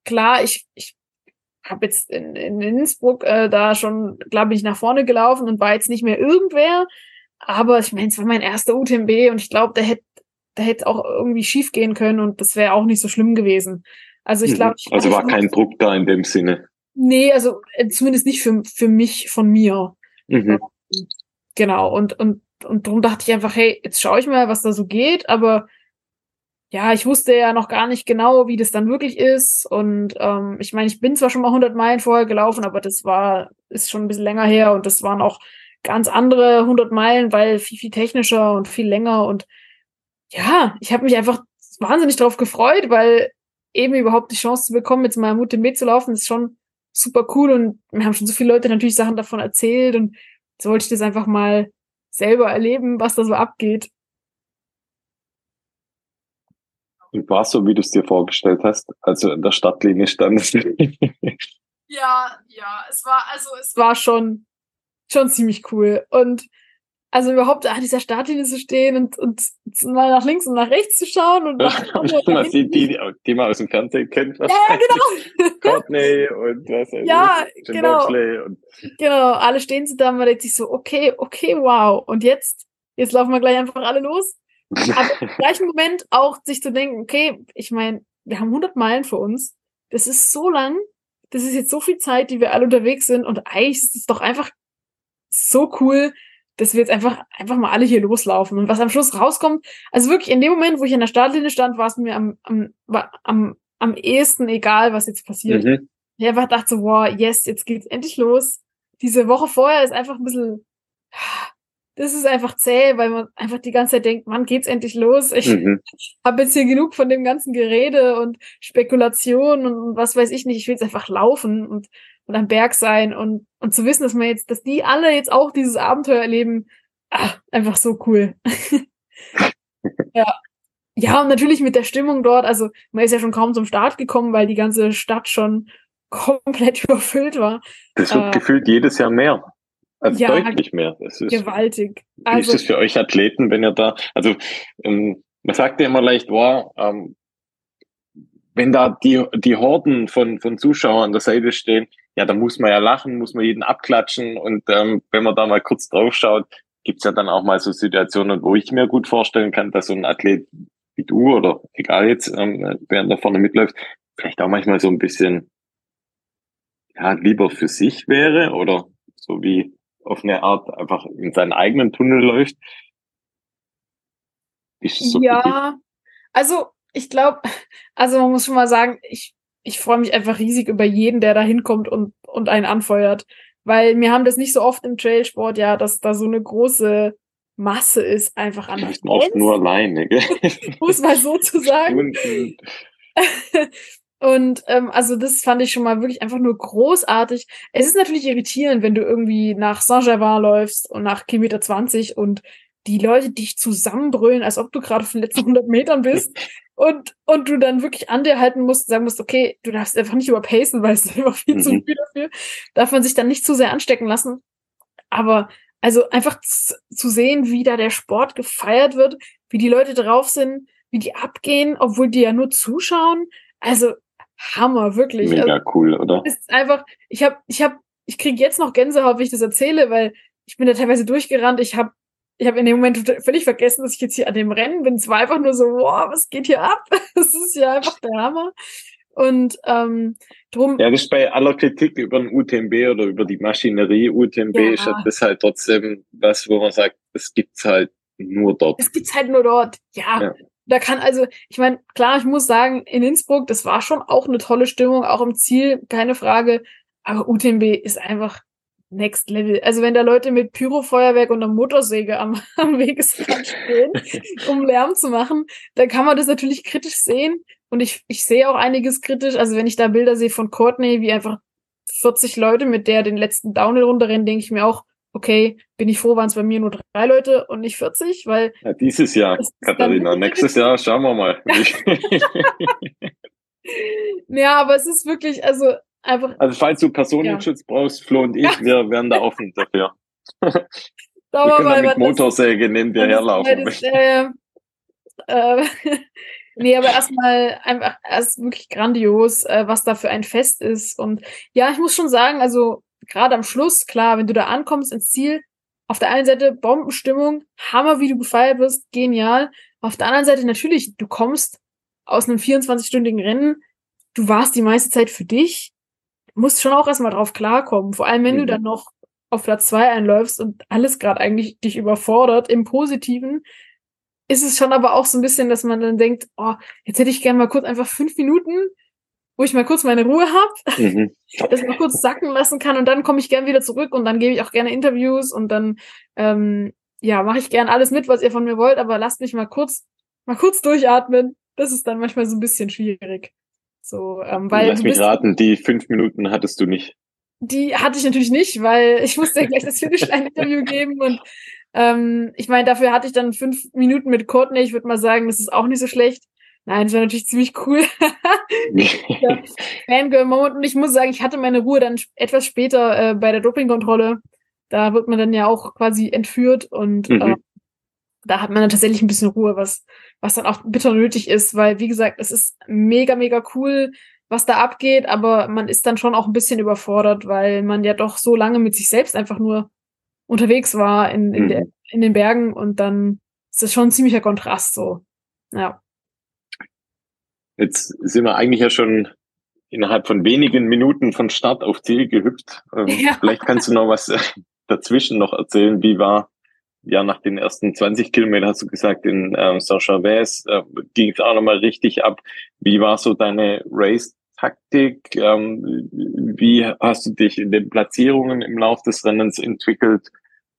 [SPEAKER 2] klar, ich, ich habe jetzt in, in Innsbruck äh, da schon, glaube ich, nach vorne gelaufen und war jetzt nicht mehr irgendwer. Aber ich meine, es war mein erster UTMB und ich glaube, da hätte da hätte auch irgendwie schief gehen können und das wäre auch nicht so schlimm gewesen. Also ich
[SPEAKER 1] Mhm.
[SPEAKER 2] glaube, ich
[SPEAKER 1] Also war kein Druck da in dem Sinne.
[SPEAKER 2] Nee, also äh, zumindest nicht für, für mich, von mir.
[SPEAKER 1] Mhm.
[SPEAKER 2] Genau. Und, und, und darum dachte ich einfach, hey, jetzt schaue ich mal, was da so geht. Aber ja, ich wusste ja noch gar nicht genau, wie das dann wirklich ist. Und ähm, ich meine, ich bin zwar schon mal 100 Meilen vorher gelaufen, aber das war, ist schon ein bisschen länger her und das waren auch ganz andere 100 Meilen, weil viel, viel technischer und viel länger und ja, ich habe mich einfach wahnsinnig drauf gefreut, weil eben überhaupt die Chance zu bekommen, mit meinem UTMB zu laufen, ist schon super cool und mir haben schon so viele Leute natürlich Sachen davon erzählt und so wollte ich das einfach mal selber erleben, was da so abgeht.
[SPEAKER 1] Und war so, wie du es dir vorgestellt hast, also in der Stadtlinie standest.
[SPEAKER 3] Ja, ja, es war, also es
[SPEAKER 2] war schon, schon ziemlich cool. Und also überhaupt an dieser Startlinie zu stehen und, und mal nach links und nach rechts zu schauen und nach
[SPEAKER 1] man sieht die, die man aus dem Fernsehen kennt.
[SPEAKER 2] Ja, ja genau.
[SPEAKER 1] Courtney und was weiß
[SPEAKER 2] ja, ich, genau. Und genau, alle stehen sie da und man denkt sich so, okay, okay, wow. Und jetzt, jetzt laufen wir gleich einfach alle los. Aber im gleichen Moment auch sich zu denken, okay, ich meine, wir haben 100 Meilen vor uns. Das ist so lang. Das ist jetzt so viel Zeit, die wir alle unterwegs sind. Und eigentlich ist es doch einfach so cool, dass wir jetzt einfach, einfach mal alle hier loslaufen. Und was am Schluss rauskommt, also wirklich in dem Moment, wo ich in der Startlinie stand, war es mir am, am, am, am ehesten egal, was jetzt passiert. Mhm. Ich einfach dachte so, wow, yes, jetzt geht's endlich los. Diese Woche vorher ist einfach ein bisschen, das ist einfach zäh, weil man einfach die ganze Zeit denkt, wann geht's endlich los? Ich mhm. habe jetzt hier genug von dem ganzen Gerede und Spekulation und was weiß ich nicht. Ich will jetzt einfach laufen und, und am Berg sein und, und zu wissen, dass man jetzt, dass die alle jetzt auch dieses Abenteuer erleben, ach, einfach so cool. ja. Ja, und natürlich mit der Stimmung dort, also man ist ja schon kaum zum Start gekommen, weil die ganze Stadt schon komplett überfüllt war.
[SPEAKER 1] Das wird äh, gefühlt jedes Jahr mehr. Also ja, deutlich mehr.
[SPEAKER 2] Das ist, gewaltig.
[SPEAKER 1] Wie also, ist es für euch Athleten, wenn ihr da, also ähm, man sagt ja immer leicht, wow, ähm, wenn da die, die Horden von, von Zuschauern an der Seite stehen, ja, da muss man ja lachen, muss man jeden abklatschen und ähm, wenn man da mal kurz drauf schaut, gibt's ja dann auch mal so Situationen, wo ich mir gut vorstellen kann, dass so ein Athlet wie du oder egal jetzt, ähm, während da vorne mitläuft, vielleicht auch manchmal so ein bisschen ja, lieber für sich wäre oder so wie auf eine Art einfach in seinen eigenen Tunnel läuft.
[SPEAKER 2] So ja, also ich glaube, also man muss schon mal sagen, ich, ich freue mich einfach riesig über jeden, der da hinkommt und, und einen anfeuert. Weil wir haben das nicht so oft im Trailsport, ja, dass da so eine große Masse ist, einfach an
[SPEAKER 1] Vielleicht oft nur alleine, gell?
[SPEAKER 2] muss mal so zu sagen. Und ähm, also das fand ich schon mal wirklich einfach nur großartig. Es ist natürlich irritierend, wenn du irgendwie nach Saint-Germain läufst und nach Kilometer 20 und die Leute dich zusammenbrüllen, als ob du gerade auf den letzten 100 Metern bist und, und du dann wirklich an dir halten musst, sagen musst, okay, du darfst einfach nicht überpacen, weil es ist einfach viel mhm. zu viel dafür. Darf man sich dann nicht zu sehr anstecken lassen. Aber also einfach zu sehen, wie da der Sport gefeiert wird, wie die Leute drauf sind, wie die abgehen, obwohl die ja nur zuschauen. Also Hammer, wirklich.
[SPEAKER 1] Mega
[SPEAKER 2] also,
[SPEAKER 1] cool, oder?
[SPEAKER 2] Ist einfach, ich habe, ich habe, ich krieg jetzt noch Gänsehaut, wie ich das erzähle, weil ich bin da teilweise durchgerannt. Ich habe, ich habe in dem Moment völlig vergessen, dass ich jetzt hier an dem Rennen bin. Es war einfach nur so, wow, was geht hier ab? Das ist ja einfach der Hammer. Und ähm, drum.
[SPEAKER 1] Ja, das ist bei aller Kritik über den UTMB oder über die Maschinerie UTMB ja. ist das halt trotzdem was, wo man sagt, das gibt's halt nur dort.
[SPEAKER 2] Das gibt's halt nur dort. Ja. ja da kann also, ich meine, klar, ich muss sagen, in Innsbruck, das war schon auch eine tolle Stimmung, auch im Ziel, keine Frage. Aber UTMB ist einfach Next Level. Also wenn da Leute mit Pyrofeuerwerk und einer Motorsäge am, am Wegesrand stehen, um Lärm zu machen, dann kann man das natürlich kritisch sehen. Und ich, ich sehe auch einiges kritisch. Also wenn ich da Bilder sehe von Courtney, wie einfach 40 Leute mit der den letzten Downhill runterrennen, denke ich mir auch, okay, bin ich froh, waren es bei mir nur drei Leute und nicht 40, weil.
[SPEAKER 1] Ja, dieses Jahr, Katharina. Nächstes Jahr schauen wir mal.
[SPEAKER 2] ja, aber es ist wirklich, also einfach.
[SPEAKER 1] Also falls du Personenschutz ja. brauchst, Flo und ich, wir wären da offen dafür. wir können mal, mit Motorsäge neben dir herlaufen. Das, äh,
[SPEAKER 2] äh, nee, aber erstmal einfach erst wirklich grandios, äh, was da für ein Fest ist. Und ja, ich muss schon sagen, also gerade am Schluss, klar, wenn du da ankommst ins Ziel, auf der einen Seite Bombenstimmung, Hammer, wie du gefeiert wirst, genial. Auf der anderen Seite natürlich, du kommst aus einem 24-stündigen Rennen, du warst die meiste Zeit für dich, musst schon auch erstmal drauf klarkommen. Vor allem, wenn mhm. du dann noch auf Platz zwei einläufst und alles gerade eigentlich dich überfordert, im Positiven, ist es schon aber auch so ein bisschen, dass man dann denkt, oh, jetzt hätte ich gerne mal kurz einfach fünf Minuten wo ich mal kurz meine Ruhe habe, mhm. das mal kurz sacken lassen kann und dann komme ich gern wieder zurück und dann gebe ich auch gerne Interviews und dann ähm, ja mache ich gern alles mit, was ihr von mir wollt, aber lasst mich mal kurz mal kurz durchatmen. Das ist dann manchmal so ein bisschen schwierig. So, ähm, weil
[SPEAKER 1] Lass mich raten, die fünf Minuten hattest du nicht.
[SPEAKER 2] Die hatte ich natürlich nicht, weil ich musste ja gleich das Finishline-Interview geben und ähm, ich meine, dafür hatte ich dann fünf Minuten mit Courtney. Ich würde mal sagen, das ist auch nicht so schlecht. Nein, das war natürlich ziemlich cool. ja, Fangirl-Moment. Und ich muss sagen, ich hatte meine Ruhe dann etwas später äh, bei der Dopingkontrolle. Da wird man dann ja auch quasi entführt und mhm. äh, da hat man dann tatsächlich ein bisschen Ruhe, was, was dann auch bitter nötig ist, weil, wie gesagt, es ist mega, mega cool, was da abgeht, aber man ist dann schon auch ein bisschen überfordert, weil man ja doch so lange mit sich selbst einfach nur unterwegs war in, in, mhm. der, in den Bergen und dann ist das schon ein ziemlicher Kontrast so. Ja.
[SPEAKER 1] Jetzt sind wir eigentlich ja schon innerhalb von wenigen Minuten von Start auf Ziel gehüpft. Ähm, ja. Vielleicht kannst du noch was äh, dazwischen noch erzählen. Wie war, ja, nach den ersten 20 Kilometern hast du gesagt, in äh, Saint-Gervais äh, ging es auch nochmal richtig ab. Wie war so deine Race-Taktik? Ähm, wie hast du dich in den Platzierungen im Lauf des Rennens entwickelt?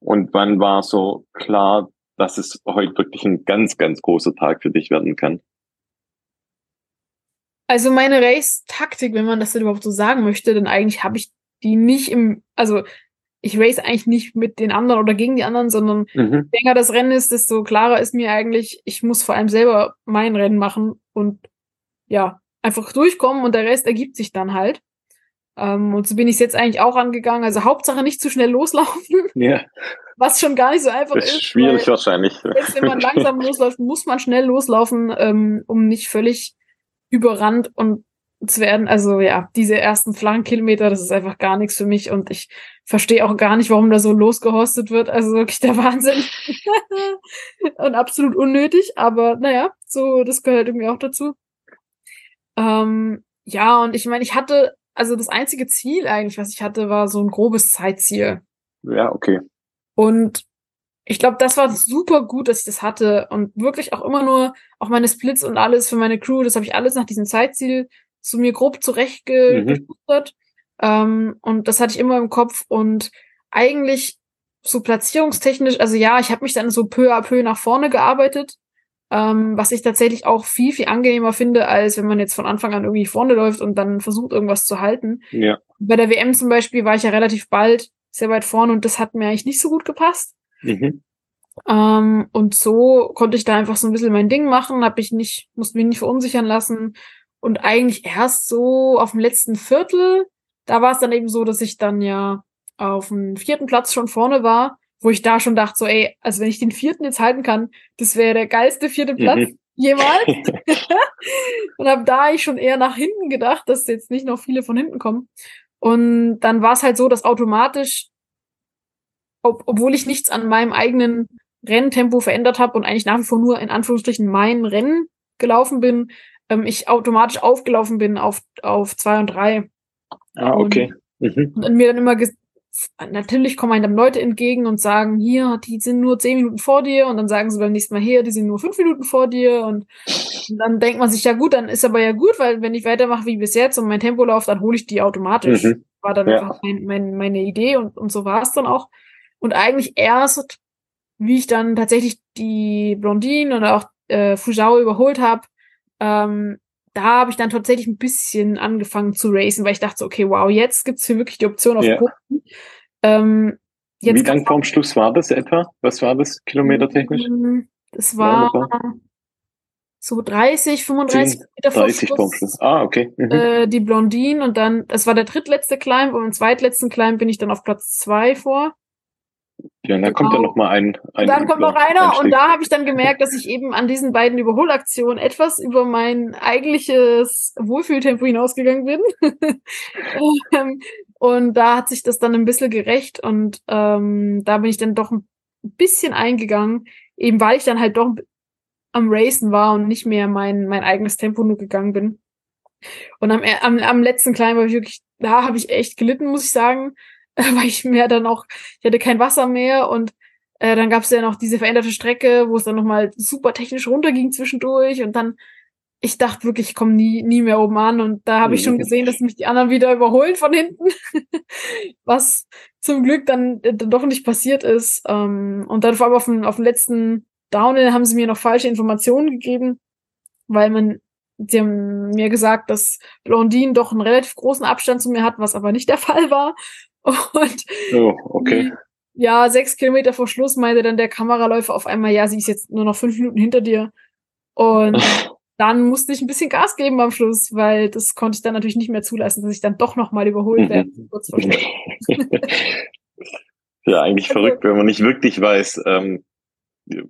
[SPEAKER 1] Und wann war so klar, dass es heute wirklich ein ganz, ganz großer Tag für dich werden kann?
[SPEAKER 2] Also meine Race-Taktik, wenn man das denn überhaupt so sagen möchte, denn eigentlich habe ich die nicht im, also ich race eigentlich nicht mit den anderen oder gegen die anderen, sondern mhm. je länger das Rennen ist, desto klarer ist mir eigentlich, ich muss vor allem selber mein Rennen machen und ja, einfach durchkommen und der Rest ergibt sich dann halt. Ähm, und so bin ich es jetzt eigentlich auch angegangen. Also Hauptsache nicht zu schnell loslaufen.
[SPEAKER 1] Ja.
[SPEAKER 2] Was schon gar nicht so einfach
[SPEAKER 1] das
[SPEAKER 2] ist.
[SPEAKER 1] Schwierig wahrscheinlich.
[SPEAKER 2] Selbst wenn man langsam losläuft, muss man schnell loslaufen, ähm, um nicht völlig überrannt und zu werden. Also ja, diese ersten flachen Kilometer, das ist einfach gar nichts für mich und ich verstehe auch gar nicht, warum da so losgehostet wird. Also wirklich der Wahnsinn. und absolut unnötig, aber naja, so, das gehört irgendwie auch dazu. Ähm, ja, und ich meine, ich hatte, also das einzige Ziel eigentlich, was ich hatte, war so ein grobes Zeitziel.
[SPEAKER 1] Ja, okay.
[SPEAKER 2] Und ich glaube, das war super gut, dass ich das hatte und wirklich auch immer nur auch meine Splits und alles für meine Crew, das habe ich alles nach diesem Zeitziel zu mir grob zurechtgestutert. Mhm. Ähm, und das hatte ich immer im Kopf und eigentlich so platzierungstechnisch, also ja, ich habe mich dann so peu à peu nach vorne gearbeitet, ähm, was ich tatsächlich auch viel, viel angenehmer finde, als wenn man jetzt von Anfang an irgendwie vorne läuft und dann versucht, irgendwas zu halten.
[SPEAKER 1] Ja.
[SPEAKER 2] Bei der WM zum Beispiel war ich ja relativ bald sehr weit vorne und das hat mir eigentlich nicht so gut gepasst. Mhm. Ähm, und so konnte ich da einfach so ein bisschen mein Ding machen, habe ich nicht, musste mich nicht verunsichern lassen. Und eigentlich erst so auf dem letzten Viertel, da war es dann eben so, dass ich dann ja auf dem vierten Platz schon vorne war, wo ich da schon dachte, so, ey, also wenn ich den vierten jetzt halten kann, das wäre der geilste vierte Platz mhm. jemals. und habe da ich schon eher nach hinten gedacht, dass jetzt nicht noch viele von hinten kommen. Und dann war es halt so, dass automatisch ob, obwohl ich nichts an meinem eigenen Renntempo verändert habe und eigentlich nach wie vor nur in Anführungsstrichen mein Rennen gelaufen bin, ähm, ich automatisch aufgelaufen bin auf, auf zwei und drei.
[SPEAKER 1] Ah, okay.
[SPEAKER 2] Mhm. Und, mir dann immer natürlich kommen einem dann Leute entgegen und sagen, hier, die sind nur zehn Minuten vor dir und dann sagen sie beim nächsten Mal hier, die sind nur fünf Minuten vor dir und, und dann denkt man sich, ja gut, dann ist aber ja gut, weil wenn ich weitermache wie bis jetzt und mein Tempo laufe, dann hole ich die automatisch. Mhm. War dann ja. einfach mein, mein, meine Idee und, und so war es dann auch. Und eigentlich erst, wie ich dann tatsächlich die Blondine und auch äh, Fujao überholt habe, ähm, da habe ich dann tatsächlich ein bisschen angefangen zu racen, weil ich dachte, okay, wow, jetzt gibt's hier wirklich die Option auf ja. Punkten. Ähm,
[SPEAKER 1] Wie lang vorm Schluss war das etwa? Was war das kilometertechnisch?
[SPEAKER 2] Das war so 30, 35 10,
[SPEAKER 1] Meter 30 vor Schluss. Ah, okay.
[SPEAKER 2] Mhm. Äh, die Blondine und dann, das war der drittletzte Climb und im zweitletzten Climb bin ich dann auf Platz zwei vor.
[SPEAKER 1] Ja, da kommt genau. noch mal ein,
[SPEAKER 2] ein Dann kommt noch einer Einstieg. und da habe ich dann gemerkt, dass ich eben an diesen beiden Überholaktionen etwas über mein eigentliches Wohlfühltempo hinausgegangen bin. Ähm, und da hat sich das dann ein bisschen gerecht und ähm, da bin ich dann doch ein bisschen eingegangen, eben weil ich dann halt doch am Racen war und nicht mehr mein, mein eigenes Tempo nur gegangen bin. Und am, am, am letzten Climb habe ich wirklich, da habe ich echt gelitten, muss ich sagen. weil ich mir dann auch, ich hatte kein Wasser mehr und äh, dann gab es ja noch diese veränderte Strecke, wo es dann nochmal super technisch runterging zwischendurch und dann ich dachte wirklich, ich komme nie, nie mehr oben an. Und da habe ich schon
[SPEAKER 1] Mhm.
[SPEAKER 2] gesehen, dass mich die anderen wieder überholen von hinten. Was zum Glück dann, äh, dann doch nicht passiert ist. Ähm, und dann vor allem auf dem, auf dem letzten Downhill haben sie mir noch falsche Informationen gegeben, weil man, sie haben mir gesagt, dass Blondine doch einen relativ großen Abstand zu mir hat, was aber nicht der Fall war. Und
[SPEAKER 1] Oh, okay.
[SPEAKER 2] ja, sechs Kilometer vor Schluss meinte dann der Kameraläufer auf einmal, ja, sie ist jetzt nur noch fünf Minuten hinter dir. Und dann musste ich ein bisschen Gas geben am Schluss, weil das konnte ich dann natürlich nicht mehr zulassen, dass ich dann doch nochmal überholt werde.
[SPEAKER 1] Mhm. Ja, eigentlich
[SPEAKER 2] Also-
[SPEAKER 1] verrückt, wenn man nicht wirklich weiß, ähm,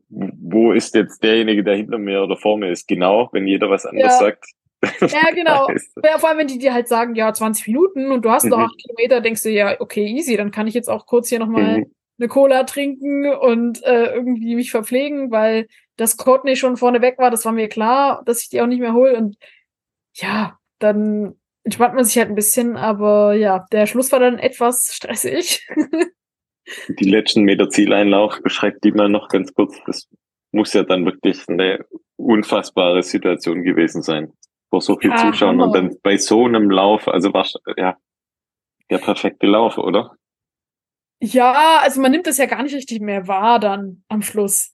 [SPEAKER 1] wo ist jetzt derjenige, der hinter mir oder vor mir ist, genau, wenn jeder was anderes
[SPEAKER 2] Ja.
[SPEAKER 1] sagt.
[SPEAKER 2] Ja, genau. Ja, vor allem, wenn die dir halt sagen, ja, 20 Minuten und du hast noch
[SPEAKER 1] Mhm.
[SPEAKER 2] acht Kilometer, denkst du, ja, okay, easy, dann kann ich jetzt auch kurz hier nochmal
[SPEAKER 1] Mhm.
[SPEAKER 2] eine Cola trinken und äh, irgendwie mich verpflegen, weil das Courtney schon vorne weg war, das war mir klar, dass ich die auch nicht mehr hole. Und ja, dann entspannt man sich halt ein bisschen, aber ja, der Schluss war dann etwas stressig.
[SPEAKER 1] Die letzten Meter Zieleinlauf beschreibt die mal noch ganz kurz. Das muss ja dann wirklich eine unfassbare Situation gewesen sein. Vor so viel
[SPEAKER 2] Ja,
[SPEAKER 1] Zuschauern und dann bei so einem Lauf, also war ja der perfekte Lauf, oder?
[SPEAKER 2] Ja, also man nimmt das ja gar nicht richtig mehr wahr dann am Schluss.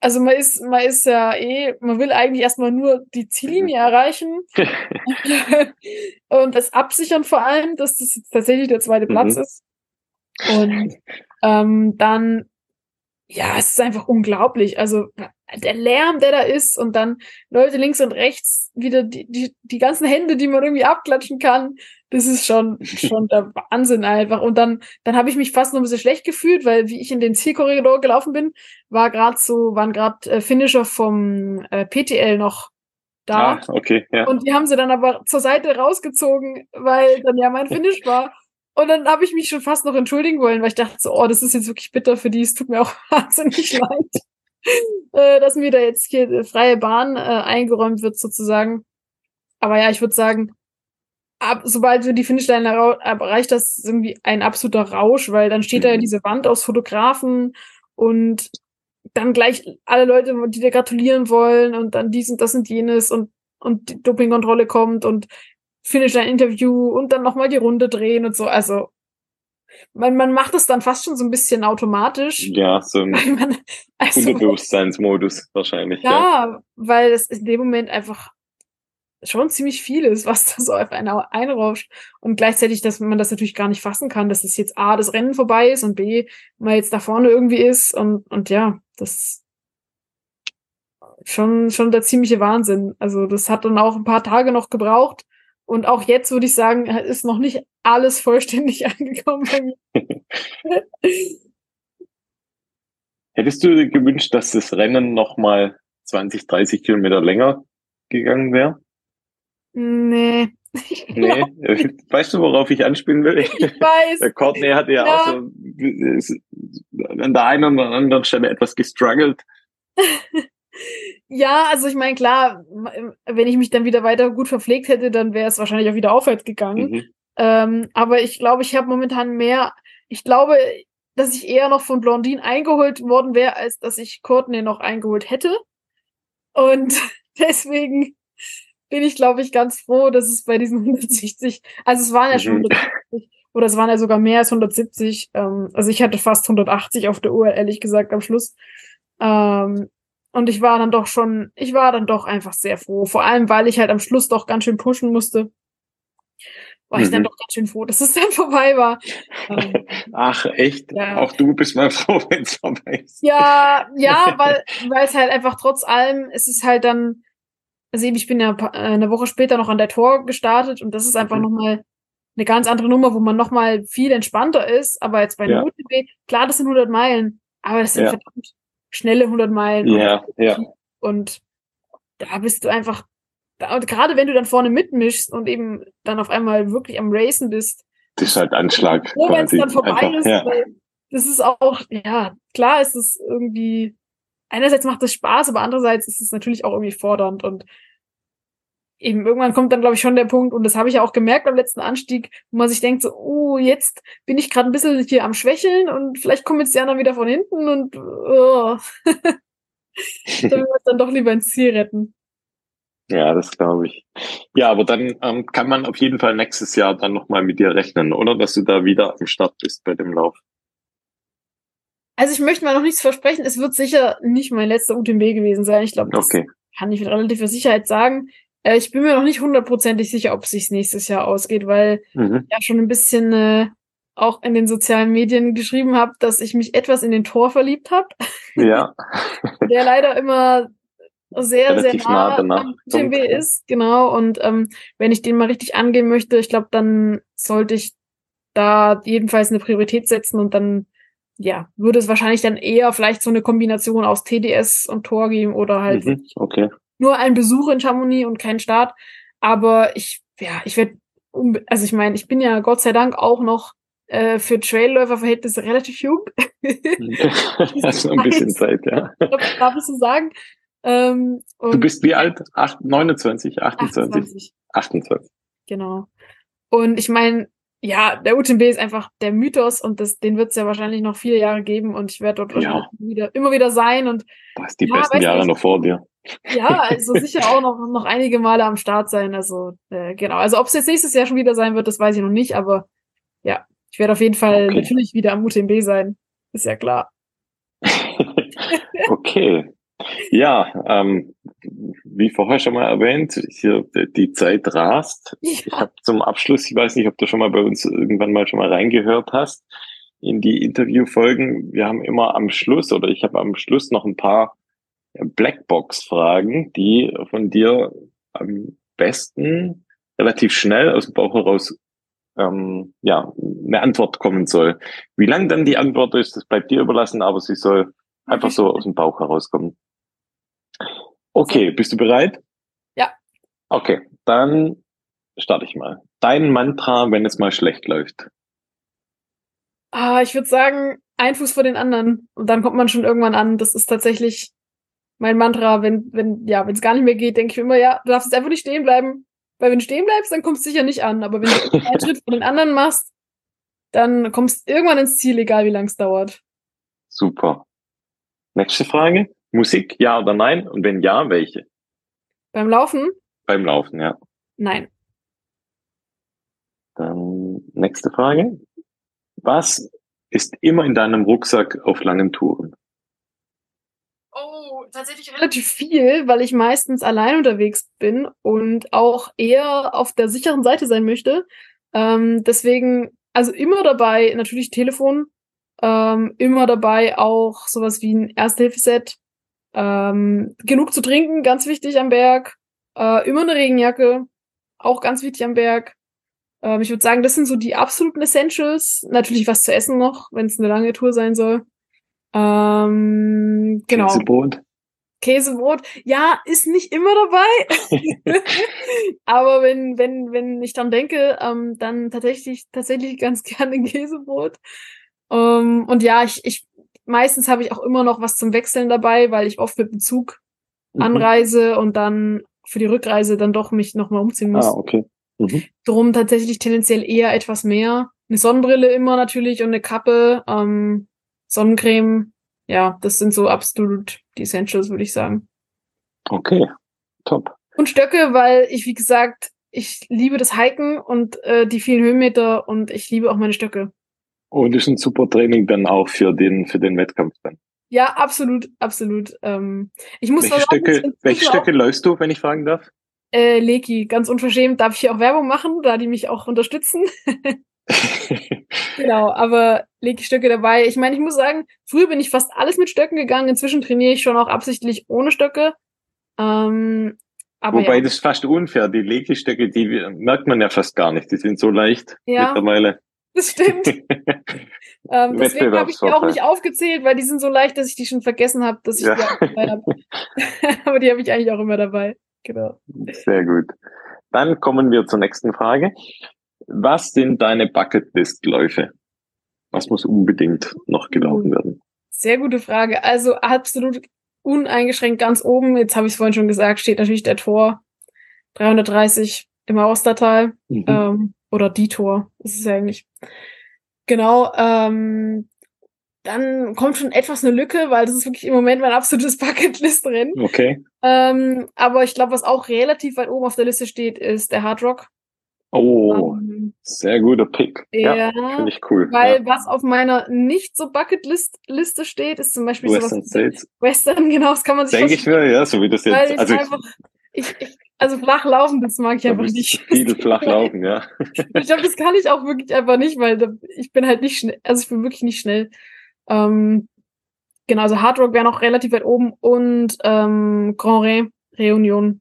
[SPEAKER 2] Also man ist, man ist ja eh, man will eigentlich erstmal nur die Ziellinie erreichen und das absichern vor allem, dass das jetzt tatsächlich der zweite Platz
[SPEAKER 1] Mhm.
[SPEAKER 2] ist. Und ähm, dann, ja, es ist einfach unglaublich. Also der Lärm, der da ist und dann Leute links und rechts wieder die, die, die ganzen Hände, die man irgendwie abklatschen kann, das ist schon, schon der Wahnsinn einfach. Und dann, dann habe ich mich fast noch ein bisschen schlecht gefühlt, weil wie ich in den Zielkorridor gelaufen bin, war gerade so, waren gerade äh, Finisher vom äh, PTL noch da.
[SPEAKER 1] Ah, okay, ja.
[SPEAKER 2] Und die haben sie dann aber zur Seite rausgezogen, weil dann ja mein Finish war. Und dann habe ich mich schon fast noch entschuldigen wollen, weil ich dachte so, oh, das ist jetzt wirklich bitter für die. Es tut mir auch wahnsinnig leid, äh, dass mir da jetzt hier äh, freie Bahn äh, eingeräumt wird sozusagen. Aber ja, ich würde sagen, ab, sobald wir die Finishline erreicht, das ist irgendwie ein absoluter Rausch, weil dann steht da ja
[SPEAKER 1] Mhm.
[SPEAKER 2] diese Wand aus Fotografen und dann gleich alle Leute, die dir gratulieren wollen und dann dies und das und jenes und, und die Dopingkontrolle kommt und finish ein Interview und dann nochmal die Runde drehen und so. Also man, man macht es dann fast schon so ein bisschen automatisch.
[SPEAKER 1] Ja, so ein
[SPEAKER 2] man, also,
[SPEAKER 1] Unterbewusstseinsmodus wahrscheinlich. Ja.
[SPEAKER 2] ja, weil es in dem Moment einfach schon ziemlich viel ist, was da so auf einen einrauscht. Und gleichzeitig, dass man das natürlich gar nicht fassen kann, dass es jetzt A, das Rennen vorbei ist und B, man jetzt da vorne irgendwie ist und, und ja, das schon, schon der ziemliche Wahnsinn. Also das hat dann auch ein paar Tage noch gebraucht. Und auch jetzt würde ich sagen, ist noch nicht alles vollständig angekommen bei mir.
[SPEAKER 1] Hättest du dir gewünscht, dass das Rennen nochmal 20, 30 Kilometer länger gegangen wäre?
[SPEAKER 2] nee.
[SPEAKER 1] Nee. weißt du, worauf ich anspielen will?
[SPEAKER 2] Ich weiß.
[SPEAKER 1] Der Courtney hatte ja,
[SPEAKER 2] Ja.
[SPEAKER 1] auch so an der einen oder anderen Stelle etwas gestruggelt.
[SPEAKER 2] Ja, also ich meine, klar, wenn ich mich dann wieder weiter gut verpflegt hätte, dann wäre es wahrscheinlich auch wieder aufwärts gegangen.
[SPEAKER 1] Mhm.
[SPEAKER 2] Ähm, aber ich glaube, ich habe momentan mehr, ich glaube, dass ich eher noch von Blondine eingeholt worden wäre, als dass ich Courtney noch eingeholt hätte. Und deswegen bin ich, glaube ich, ganz froh, dass es bei diesen 160, also es waren ja schon
[SPEAKER 1] Mhm.
[SPEAKER 2] 170 oder es waren ja sogar mehr als 170. Ähm, also ich hatte fast 180 auf der Uhr, ehrlich gesagt, am Schluss. Ähm, und ich war dann doch schon, ich war dann doch einfach sehr froh. Vor allem, weil ich halt am Schluss doch ganz schön pushen musste. War ich dann
[SPEAKER 1] Mhm.
[SPEAKER 2] doch ganz schön froh, dass es dann vorbei war. Ähm,
[SPEAKER 1] Ach, echt?
[SPEAKER 2] Ja.
[SPEAKER 1] Auch du bist mal froh, wenn es vorbei ist.
[SPEAKER 2] Ja, ja, weil, weil es halt einfach trotz allem, es ist halt dann, also eben, ich bin ja äh, eine Woche später noch an der Tor gestartet und das ist einfach
[SPEAKER 1] Mhm.
[SPEAKER 2] nochmal eine ganz andere Nummer, wo man nochmal viel entspannter ist, aber jetzt bei
[SPEAKER 1] Ja.
[SPEAKER 2] der UTB, klar, das sind 100 Meilen, aber das sind
[SPEAKER 1] Ja.
[SPEAKER 2] verdammt schnelle 100 Meilen
[SPEAKER 1] Ja, ja.
[SPEAKER 2] und da bist du einfach, da, und gerade wenn du dann vorne mitmischst und eben dann auf einmal wirklich am Racen bist,
[SPEAKER 1] Das ist halt Anschlag.
[SPEAKER 2] froh, wenn es dann vorbei
[SPEAKER 1] Einfach,
[SPEAKER 2] ist.
[SPEAKER 1] ja.
[SPEAKER 2] Weil das ist auch, ja, klar ist es irgendwie, einerseits macht es Spaß, aber andererseits ist es natürlich auch irgendwie fordernd und eben irgendwann kommt dann, glaube ich, schon der Punkt, und das habe ich ja auch gemerkt beim letzten Anstieg, wo man sich denkt, so, oh, jetzt bin ich gerade ein bisschen hier am Schwächeln und vielleicht kommen jetzt die anderen wieder von hinten und oh. dann will man es dann doch lieber ins Ziel retten.
[SPEAKER 1] Ja, das glaube ich. Ja, aber dann ähm, kann man auf jeden Fall nächstes Jahr dann nochmal mit dir rechnen, oder? Dass du da wieder am Start bist bei dem Lauf.
[SPEAKER 2] Also ich möchte mal noch nichts versprechen. Es wird sicher nicht mein letzter UTMB gewesen sein. Ich glaube, das
[SPEAKER 1] Okay.
[SPEAKER 2] kann ich mit relativer Sicherheit sagen. Äh, ich bin mir noch nicht hundertprozentig sicher, ob es sich nächstes Jahr ausgeht, weil
[SPEAKER 1] Mhm.
[SPEAKER 2] ich ja schon ein bisschen äh, auch in den sozialen Medien geschrieben habe, dass ich mich etwas in den Tor verliebt habe,
[SPEAKER 1] Ja.
[SPEAKER 2] der leider immer sehr,
[SPEAKER 1] Relativ
[SPEAKER 2] sehr nah,
[SPEAKER 1] nah
[SPEAKER 2] am
[SPEAKER 1] ja.
[SPEAKER 2] ist. Genau. Und ähm, wenn ich den mal richtig angehen möchte, ich glaube, dann sollte ich da jedenfalls eine Priorität setzen und dann ja, würde es wahrscheinlich dann eher vielleicht so eine Kombination aus TDS und Tor geben oder halt
[SPEAKER 1] Mhm. Okay.
[SPEAKER 2] Nur ein Besuch in Chamonix und kein Start. Aber ich, ja, ich werde, also ich meine, ich bin ja Gott sei Dank auch noch äh, für Trailläuferverhältnisse relativ jung.
[SPEAKER 1] Hast noch ein bisschen Zeit, ja.
[SPEAKER 2] Ich glaub, darf ich so sagen. Ähm,
[SPEAKER 1] Du bist wie alt? Acht, 29, 28,
[SPEAKER 2] 28,
[SPEAKER 1] 28.
[SPEAKER 2] genau. Und ich meine, ja, der UTMB ist einfach der Mythos und das, den wird es ja wahrscheinlich noch viele Jahre geben und ich werde dort
[SPEAKER 1] Ja.
[SPEAKER 2] wieder, immer wieder sein und
[SPEAKER 1] Du hast die
[SPEAKER 2] Ja,
[SPEAKER 1] besten Jahre
[SPEAKER 2] nicht.
[SPEAKER 1] noch vor dir.
[SPEAKER 2] Ja, also sicher auch noch, noch einige Male am Start sein. Also, äh, genau. Also, ob es jetzt nächstes Jahr schon wieder sein wird, das weiß ich noch nicht, aber ja, ich werde auf jeden Fall
[SPEAKER 1] Okay.
[SPEAKER 2] natürlich wieder am UTMB sein. Ist ja klar.
[SPEAKER 1] okay. Ja, ähm, wie vorher schon mal erwähnt, hier die- Zeit rast. Ich
[SPEAKER 2] Ja,
[SPEAKER 1] habe zum Abschluss, ich weiß nicht, ob du schon mal bei uns irgendwann mal schon mal reingehört hast, in die Interviewfolgen. Wir haben immer am Schluss oder ich habe am Schluss noch ein paar Blackbox-Fragen, die von dir am besten relativ schnell aus dem Bauch heraus ähm, ja, eine Antwort kommen soll. Wie lang dann die Antwort ist, das bleibt dir überlassen, aber sie soll einfach so aus dem Bauch herauskommen. Okay, bist du bereit?
[SPEAKER 2] Ja.
[SPEAKER 1] Okay, dann starte ich mal. Dein Mantra, wenn es mal schlecht läuft.
[SPEAKER 2] Ah, ich würde sagen, ein Fuß vor den anderen. Und dann kommt man schon irgendwann an. Das ist tatsächlich mein Mantra, wenn, wenn, ja, wenn es gar nicht mehr geht, denke ich immer, ja, du darfst jetzt einfach nicht stehen bleiben. Weil wenn du stehen bleibst, dann kommst du sicher nicht an. Aber wenn du einen Schritt vor den anderen machst, dann kommst du irgendwann ins Ziel, egal wie lang es dauert.
[SPEAKER 1] Super. Nächste Frage. Musik, ja oder nein? Und wenn ja, welche?
[SPEAKER 2] Beim Laufen?
[SPEAKER 1] Beim Laufen, ja.
[SPEAKER 2] Nein.
[SPEAKER 1] Dann nächste Frage. Was ist immer in deinem Rucksack auf langen Touren?
[SPEAKER 3] Oh, tatsächlich relativ.
[SPEAKER 2] viel, weil ich meistens allein unterwegs bin und auch eher auf der sicheren Seite sein möchte. Ähm, deswegen, also immer dabei, natürlich Telefon, ähm, immer dabei auch sowas wie ein Erste-Hilfe-Set, ähm, genug zu trinken, ganz wichtig am Berg, äh, immer eine Regenjacke, auch ganz wichtig am Berg. Ähm, ich würde sagen, das sind so die absoluten Essentials. Natürlich was zu essen noch, wenn es eine lange Tour sein soll. Ähm, genau.
[SPEAKER 1] Käsebrot?
[SPEAKER 2] Käsebrot, ja, ist nicht immer dabei. Aber wenn, wenn, wenn ich dran denke, ähm, dann tatsächlich, tatsächlich ganz gerne Käsebrot. Ähm, und ja, ich, ich, meistens habe ich auch immer noch was zum Wechseln dabei, weil ich oft mit dem Zug
[SPEAKER 1] Mhm.
[SPEAKER 2] anreise und dann für die Rückreise dann doch mich nochmal umziehen muss.
[SPEAKER 1] Ah, okay. Mhm.
[SPEAKER 2] Drum tatsächlich tendenziell eher etwas mehr. Eine Sonnenbrille immer natürlich und eine Kappe, ähm, Sonnencreme. Ja, das sind so absolut die Essentials, würde ich sagen.
[SPEAKER 1] Okay, top.
[SPEAKER 2] Und Stöcke, weil ich, wie gesagt, ich liebe das Hiken und äh, die vielen Höhenmeter und ich liebe auch meine Stöcke.
[SPEAKER 1] Und ist ein super Training dann auch für den, für den Wettkampf dann.
[SPEAKER 2] Ja, absolut, absolut. Ähm, ich muss
[SPEAKER 1] Welche
[SPEAKER 2] sagen,
[SPEAKER 1] Stöcke, welche Stöcke läufst du, wenn ich fragen darf?
[SPEAKER 2] Äh, Leki, ganz unverschämt, darf ich hier auch Werbung machen, da die mich auch unterstützen. Genau, aber leg ich Stöcke dabei. Ich meine, ich muss sagen, früher bin ich fast alles mit Stöcken gegangen. Inzwischen trainiere ich schon auch absichtlich ohne Stöcke. Ähm, aber
[SPEAKER 1] Wobei
[SPEAKER 2] ja,
[SPEAKER 1] das ist fast unfair. Die Legestöcke, die merkt man ja fast gar nicht. Die sind so leicht
[SPEAKER 2] Ja.
[SPEAKER 1] mittlerweile.
[SPEAKER 2] das stimmt. Ähm, deswegen habe ich die auch nicht aufgezählt, weil die sind so leicht, dass ich die schon vergessen habe, dass ich
[SPEAKER 1] Ja.
[SPEAKER 2] die auch dabei habe. aber die habe ich eigentlich auch immer dabei. Genau.
[SPEAKER 1] Sehr gut. Dann kommen wir zur nächsten Frage. Was sind deine Bucketlist-Läufe? Was muss unbedingt noch gelaufen werden?
[SPEAKER 2] Sehr gute Frage. Also absolut uneingeschränkt ganz oben, jetzt habe ich es vorhin schon gesagt, steht natürlich der Tor 330 im Austertal.
[SPEAKER 1] Mhm.
[SPEAKER 2] ähm, oder die Tor, ist es ja eigentlich. Genau, ähm, dann kommt schon etwas eine Lücke, weil das ist wirklich im Moment mein absolutes Bucketlist-Rennen.
[SPEAKER 1] Okay.
[SPEAKER 2] Ähm, aber ich glaube, was auch relativ weit oben auf der Liste steht, ist der Hard Rock.
[SPEAKER 1] Oh,
[SPEAKER 2] Ähm,
[SPEAKER 1] sehr guter Pick. Ja,
[SPEAKER 2] ja,
[SPEAKER 1] finde ich cool.
[SPEAKER 2] weil
[SPEAKER 1] ja.
[SPEAKER 2] was auf meiner nicht so Bucketlist-Liste steht, ist zum Beispiel
[SPEAKER 1] Western
[SPEAKER 2] sowas
[SPEAKER 1] States.
[SPEAKER 2] Western, genau, das kann man sich
[SPEAKER 1] Denke ich mir, ja, so wie das jetzt.
[SPEAKER 2] ich
[SPEAKER 1] Also
[SPEAKER 2] einfach, ich, ich, also flach laufen, das mag ich
[SPEAKER 1] da
[SPEAKER 2] einfach nicht.
[SPEAKER 1] viel flach laufen, ja.
[SPEAKER 2] Ich glaube, das kann ich auch wirklich einfach nicht, weil da, ich bin halt nicht schnell, also ich bin wirklich nicht schnell. Ähm, genau, also Hard Rock wäre noch relativ weit oben und ähm, Grand Re, Reunion.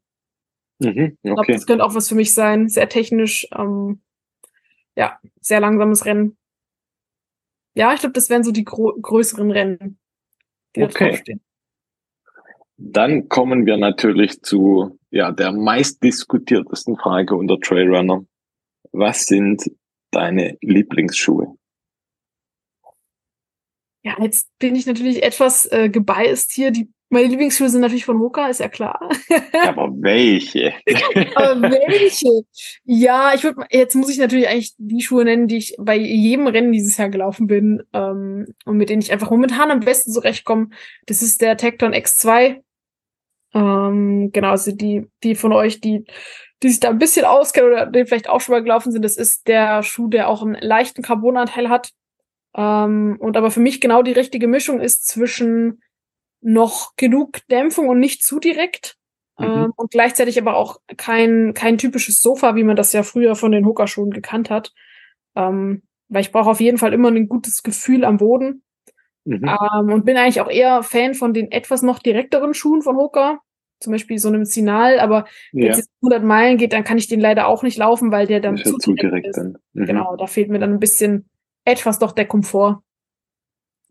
[SPEAKER 1] Mhm,
[SPEAKER 2] Ich glaube,
[SPEAKER 1] okay.
[SPEAKER 2] das könnte auch was für mich sein. Sehr technisch, ähm, ja, sehr langsames Rennen. Ja, ich glaube, das wären so die größeren Rennen, die da
[SPEAKER 1] Okay.
[SPEAKER 2] draufstehen.
[SPEAKER 1] Dann kommen wir natürlich zu ja, der meistdiskutiertesten Frage unter Trailrunner. Was sind deine Lieblingsschuhe?
[SPEAKER 2] Ja, jetzt bin ich natürlich etwas äh, gebiased hier. Die, meine Lieblingsschuhe sind natürlich von Hoka, ist ja klar.
[SPEAKER 1] Aber welche?
[SPEAKER 2] Aber welche? Ja, ich würde jetzt muss ich natürlich eigentlich die Schuhe nennen, die ich bei jedem Rennen dieses Jahr gelaufen bin ähm, und mit denen ich einfach momentan am besten zurechtkomme. Das ist der Tecton X2. Ähm, genau, also die die von euch, die die sich da ein bisschen auskennen oder die vielleicht auch schon mal gelaufen sind, das ist der Schuh, der auch einen leichten Carbonanteil hat. Ähm, und aber für mich genau die richtige Mischung ist zwischen noch genug Dämpfung und nicht zu direkt.
[SPEAKER 1] Mhm.
[SPEAKER 2] Ähm, und gleichzeitig aber auch kein, kein typisches Sofa, wie man das ja früher von den Hooker-Schuhen gekannt hat. Ähm, weil ich brauche auf jeden Fall immer ein gutes Gefühl am Boden.
[SPEAKER 1] Mhm.
[SPEAKER 2] Ähm, und bin eigentlich auch eher Fan von den etwas noch direkteren Schuhen von Hooker. Zum Beispiel so einem Signal, aber wenn
[SPEAKER 1] Ja,
[SPEAKER 2] es jetzt 100 Meilen geht, dann kann ich den leider auch nicht laufen, weil der dann
[SPEAKER 1] ja
[SPEAKER 2] zu,
[SPEAKER 1] zu
[SPEAKER 2] direkt
[SPEAKER 1] direkt
[SPEAKER 2] ist.
[SPEAKER 1] dann. Mhm.
[SPEAKER 2] Genau, da fehlt mir dann ein bisschen etwas doch der Komfort.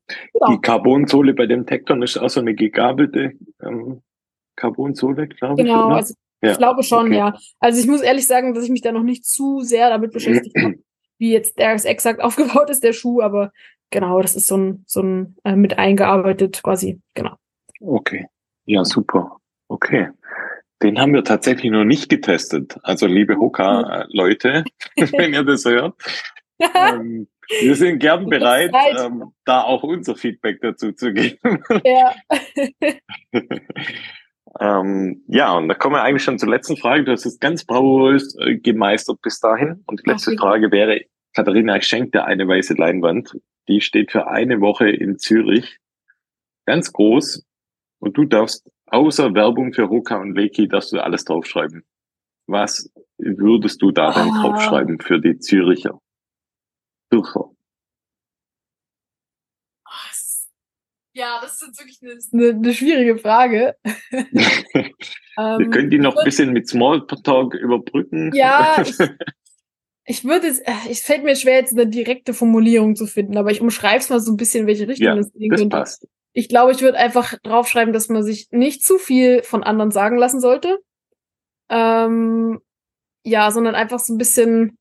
[SPEAKER 2] Genau.
[SPEAKER 1] Die Carbonsohle bei dem Tekton ist auch so eine gegabelte ähm, Carbonsohle, glaube ich.
[SPEAKER 2] Genau, also
[SPEAKER 1] Ja,
[SPEAKER 2] ich glaube schon,
[SPEAKER 1] okay.
[SPEAKER 2] ja. Also ich muss ehrlich sagen, dass ich mich da noch nicht zu sehr damit beschäftigt habe, wie jetzt der exakt aufgebaut ist, der Schuh, aber genau, das ist so ein, so ein äh, mit eingearbeitet quasi, genau.
[SPEAKER 1] Okay. Ja, super. Okay. Den haben wir tatsächlich noch nicht getestet. Also liebe Hoka-Leute, wenn ihr das hört, ähm, wir sind gern bereit, ähm, da auch unser Feedback dazu zu geben.
[SPEAKER 2] ja.
[SPEAKER 1] ähm, ja, und da kommen wir eigentlich schon zur letzten Frage. Du hast es ganz bravourös äh, gemeistert bis dahin. Und die letzte
[SPEAKER 2] vielen
[SPEAKER 1] Frage wäre, Katharina, ich schenke dir eine weiße Leinwand. Die steht für eine Woche in Zürich. Ganz groß. Und du darfst außer Werbung für Hoka und Leki, darfst du alles draufschreiben. Was würdest du da denn
[SPEAKER 2] Ah.
[SPEAKER 1] draufschreiben für die Züricher? Zürcher.
[SPEAKER 3] Ah, Ja, das ist jetzt wirklich eine.
[SPEAKER 2] eine, eine schwierige Frage.
[SPEAKER 1] Wir
[SPEAKER 2] Ähm,
[SPEAKER 1] können die noch ein bisschen mit Smalltalk überbrücken.
[SPEAKER 2] Ja, ich, ich würde es, äh, es fällt mir schwer, jetzt eine direkte Formulierung zu finden, aber ich umschreibe es mal so ein bisschen, in welche Richtung
[SPEAKER 1] Ja,
[SPEAKER 2] es gehen
[SPEAKER 1] das
[SPEAKER 2] könnte.
[SPEAKER 1] passt.
[SPEAKER 2] Ich glaube, ich würde einfach draufschreiben, dass man sich nicht zu viel von anderen sagen lassen sollte. Ähm, ja, sondern einfach so ein bisschen,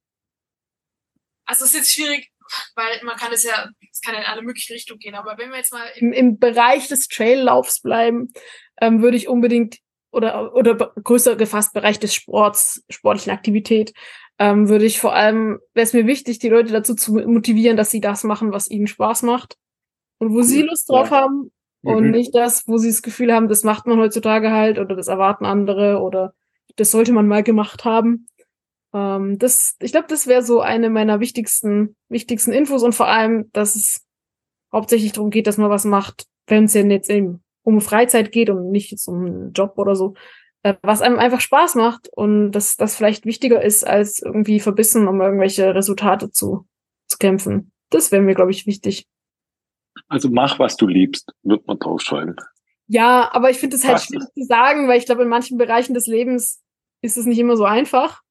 [SPEAKER 3] Also es ist jetzt schwierig, weil man kann es ja, es kann ja in alle möglichen Richtungen gehen, aber wenn wir jetzt mal
[SPEAKER 2] im, im Bereich des Traillaufs bleiben, ähm, würde ich unbedingt oder oder größer gefasst Bereich des Sports, sportlichen Aktivität, ähm, würde ich vor allem, wäre es mir wichtig, die Leute dazu zu motivieren, dass sie das machen, was ihnen Spaß macht und wo sie Lust drauf
[SPEAKER 1] ja.
[SPEAKER 2] haben und
[SPEAKER 1] Mhm.
[SPEAKER 2] nicht das, wo sie das Gefühl haben, das macht man heutzutage halt oder das erwarten andere oder das sollte man mal gemacht haben. Ähm, das, ich glaube, das wäre so eine meiner wichtigsten, wichtigsten Infos und vor allem, dass es hauptsächlich darum geht, dass man was macht, wenn es denn jetzt eben um Freizeit geht und nicht jetzt um einen Job oder so, äh, was einem einfach Spaß macht und dass das vielleicht wichtiger ist, als irgendwie verbissen, um irgendwelche Resultate zu, zu kämpfen. Das wäre mir, glaube ich, wichtig.
[SPEAKER 1] Also mach, was du liebst, wird man draufschreiben.
[SPEAKER 2] Ja, aber ich finde es halt schwierig zu sagen, weil ich glaube, in manchen Bereichen des Lebens ist es nicht immer so einfach.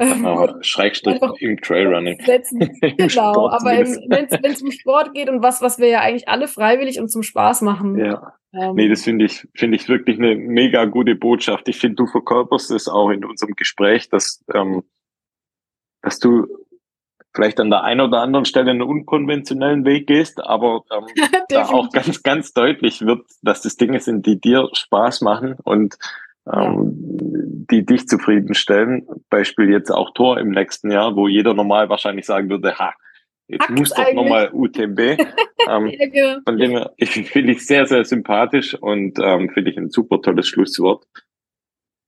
[SPEAKER 1] Aber Schrägstrich im Trailrunning.
[SPEAKER 2] setzen. Genau, aber wenn es um Sport geht und was, was wir ja eigentlich alle freiwillig und zum Spaß machen.
[SPEAKER 1] Ja,
[SPEAKER 2] ähm,
[SPEAKER 1] nee, das finde ich, finde ich wirklich eine mega gute Botschaft. Ich finde, du verkörperst es auch in unserem Gespräch, dass, ähm, dass du vielleicht an der einen oder anderen Stelle einen unkonventionellen Weg gehst, aber ähm, da auch ganz, ganz deutlich wird, dass das Dinge sind, die dir Spaß machen und ähm, die dich zufriedenstellen. Beispiel jetzt auch Tor im nächsten Jahr, wo jeder normal wahrscheinlich sagen würde, ha, Jetzt Hackt's muss doch nochmal UTMB. ähm, ja, genau. Von dem her, ich finde ich sehr, sehr sympathisch und ähm, finde ich ein super tolles Schlusswort.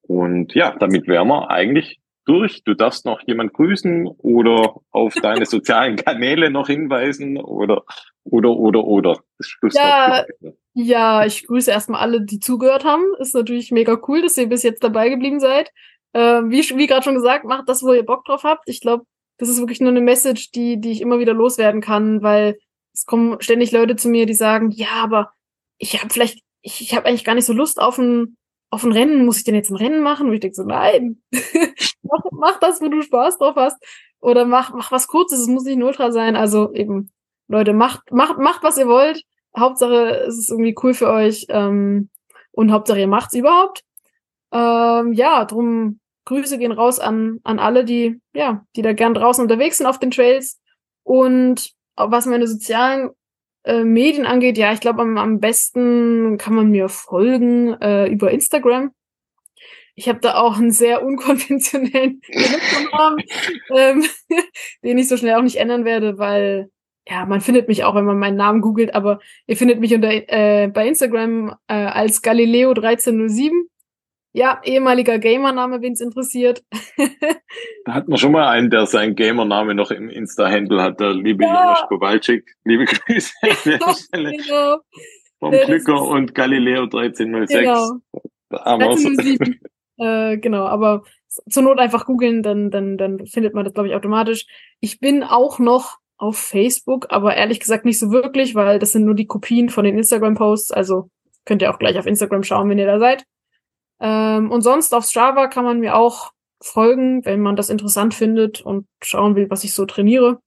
[SPEAKER 1] Und ja, damit wären wir eigentlich durch. Du darfst noch jemand grüßen oder auf deine sozialen Kanäle noch hinweisen oder oder oder oder.
[SPEAKER 2] Ja, ja, ich grüße erstmal alle, die zugehört haben. Ist natürlich mega cool, dass ihr bis jetzt dabei geblieben seid. Äh, wie wie gerade schon gesagt, macht das, wo ihr Bock drauf habt. Ich glaube, das ist wirklich nur eine Message, die, die ich immer wieder loswerden kann, weil es kommen ständig Leute zu mir, die sagen, ja, aber ich habe vielleicht, ich, ich habe eigentlich gar nicht so Lust auf ein, auf ein Rennen. Muss ich denn jetzt ein Rennen machen? Und ich denke so, nein, mach, mach das, wo du Spaß drauf hast. Oder mach, mach was Kurzes, es muss nicht ein Ultra sein. Also eben, Leute, macht, macht, macht, was ihr wollt. Hauptsache, es ist irgendwie cool für euch. Ähm, und Hauptsache, ihr macht's überhaupt. Ähm, ja, drum Grüße gehen raus an, an alle, die, ja, die da gern draußen unterwegs sind auf den Trails. Und was meine sozialen äh, Medien angeht, ja, ich glaube, am, am besten kann man mir folgen äh, über Instagram. Ich habe da auch einen sehr unkonventionellen Benutzernamen, ähm, den ich so schnell auch nicht ändern werde, weil ja, man findet mich auch, wenn man meinen Namen googelt, aber ihr findet mich unter äh, bei Instagram äh, als Galileo 1307. Ja, ehemaliger Gamername, wen es interessiert.
[SPEAKER 1] da hat man schon mal einen, der seinen Gamername noch im Insta-Handle hat, der liebe ja. Jonas Kowalczyk. Liebe Grüße genau. Vom Glücker und Galileo 1306. Genau.
[SPEAKER 2] 1307. äh, genau, aber zur Not einfach googeln, dann, dann, dann findet man das, glaube ich, automatisch. Ich bin auch noch auf Facebook, aber ehrlich gesagt nicht so wirklich, weil das sind nur die Kopien von den Instagram-Posts. Also könnt ihr auch gleich auf Instagram schauen, wenn ihr da seid. Ähm, und sonst auf Strava kann man mir auch folgen, wenn man das interessant findet und schauen will, was ich so trainiere.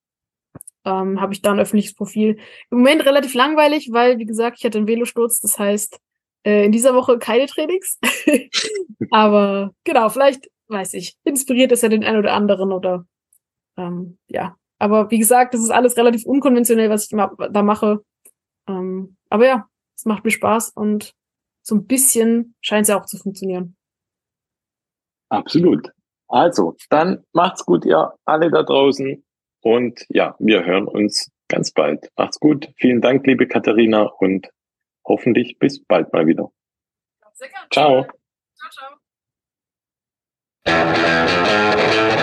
[SPEAKER 2] Ähm, habe ich da ein öffentliches Profil. Im Moment relativ langweilig, weil, wie gesagt, ich hatte einen Velosturz. Das heißt, äh, in dieser Woche keine Trainings. Aber genau, vielleicht, weiß ich, inspiriert es ja den einen oder anderen oder ähm, ja, aber wie gesagt, das ist alles relativ unkonventionell, was ich da mache. Ähm, aber ja, es macht mir Spaß und so ein bisschen scheint es ja auch zu funktionieren.
[SPEAKER 1] Absolut. Also, dann macht's gut, ihr alle da draußen. Und ja, wir hören uns ganz bald. Macht's gut. Vielen Dank, liebe Katharina, und hoffentlich bis bald mal wieder. Ciao. Ciao, ciao.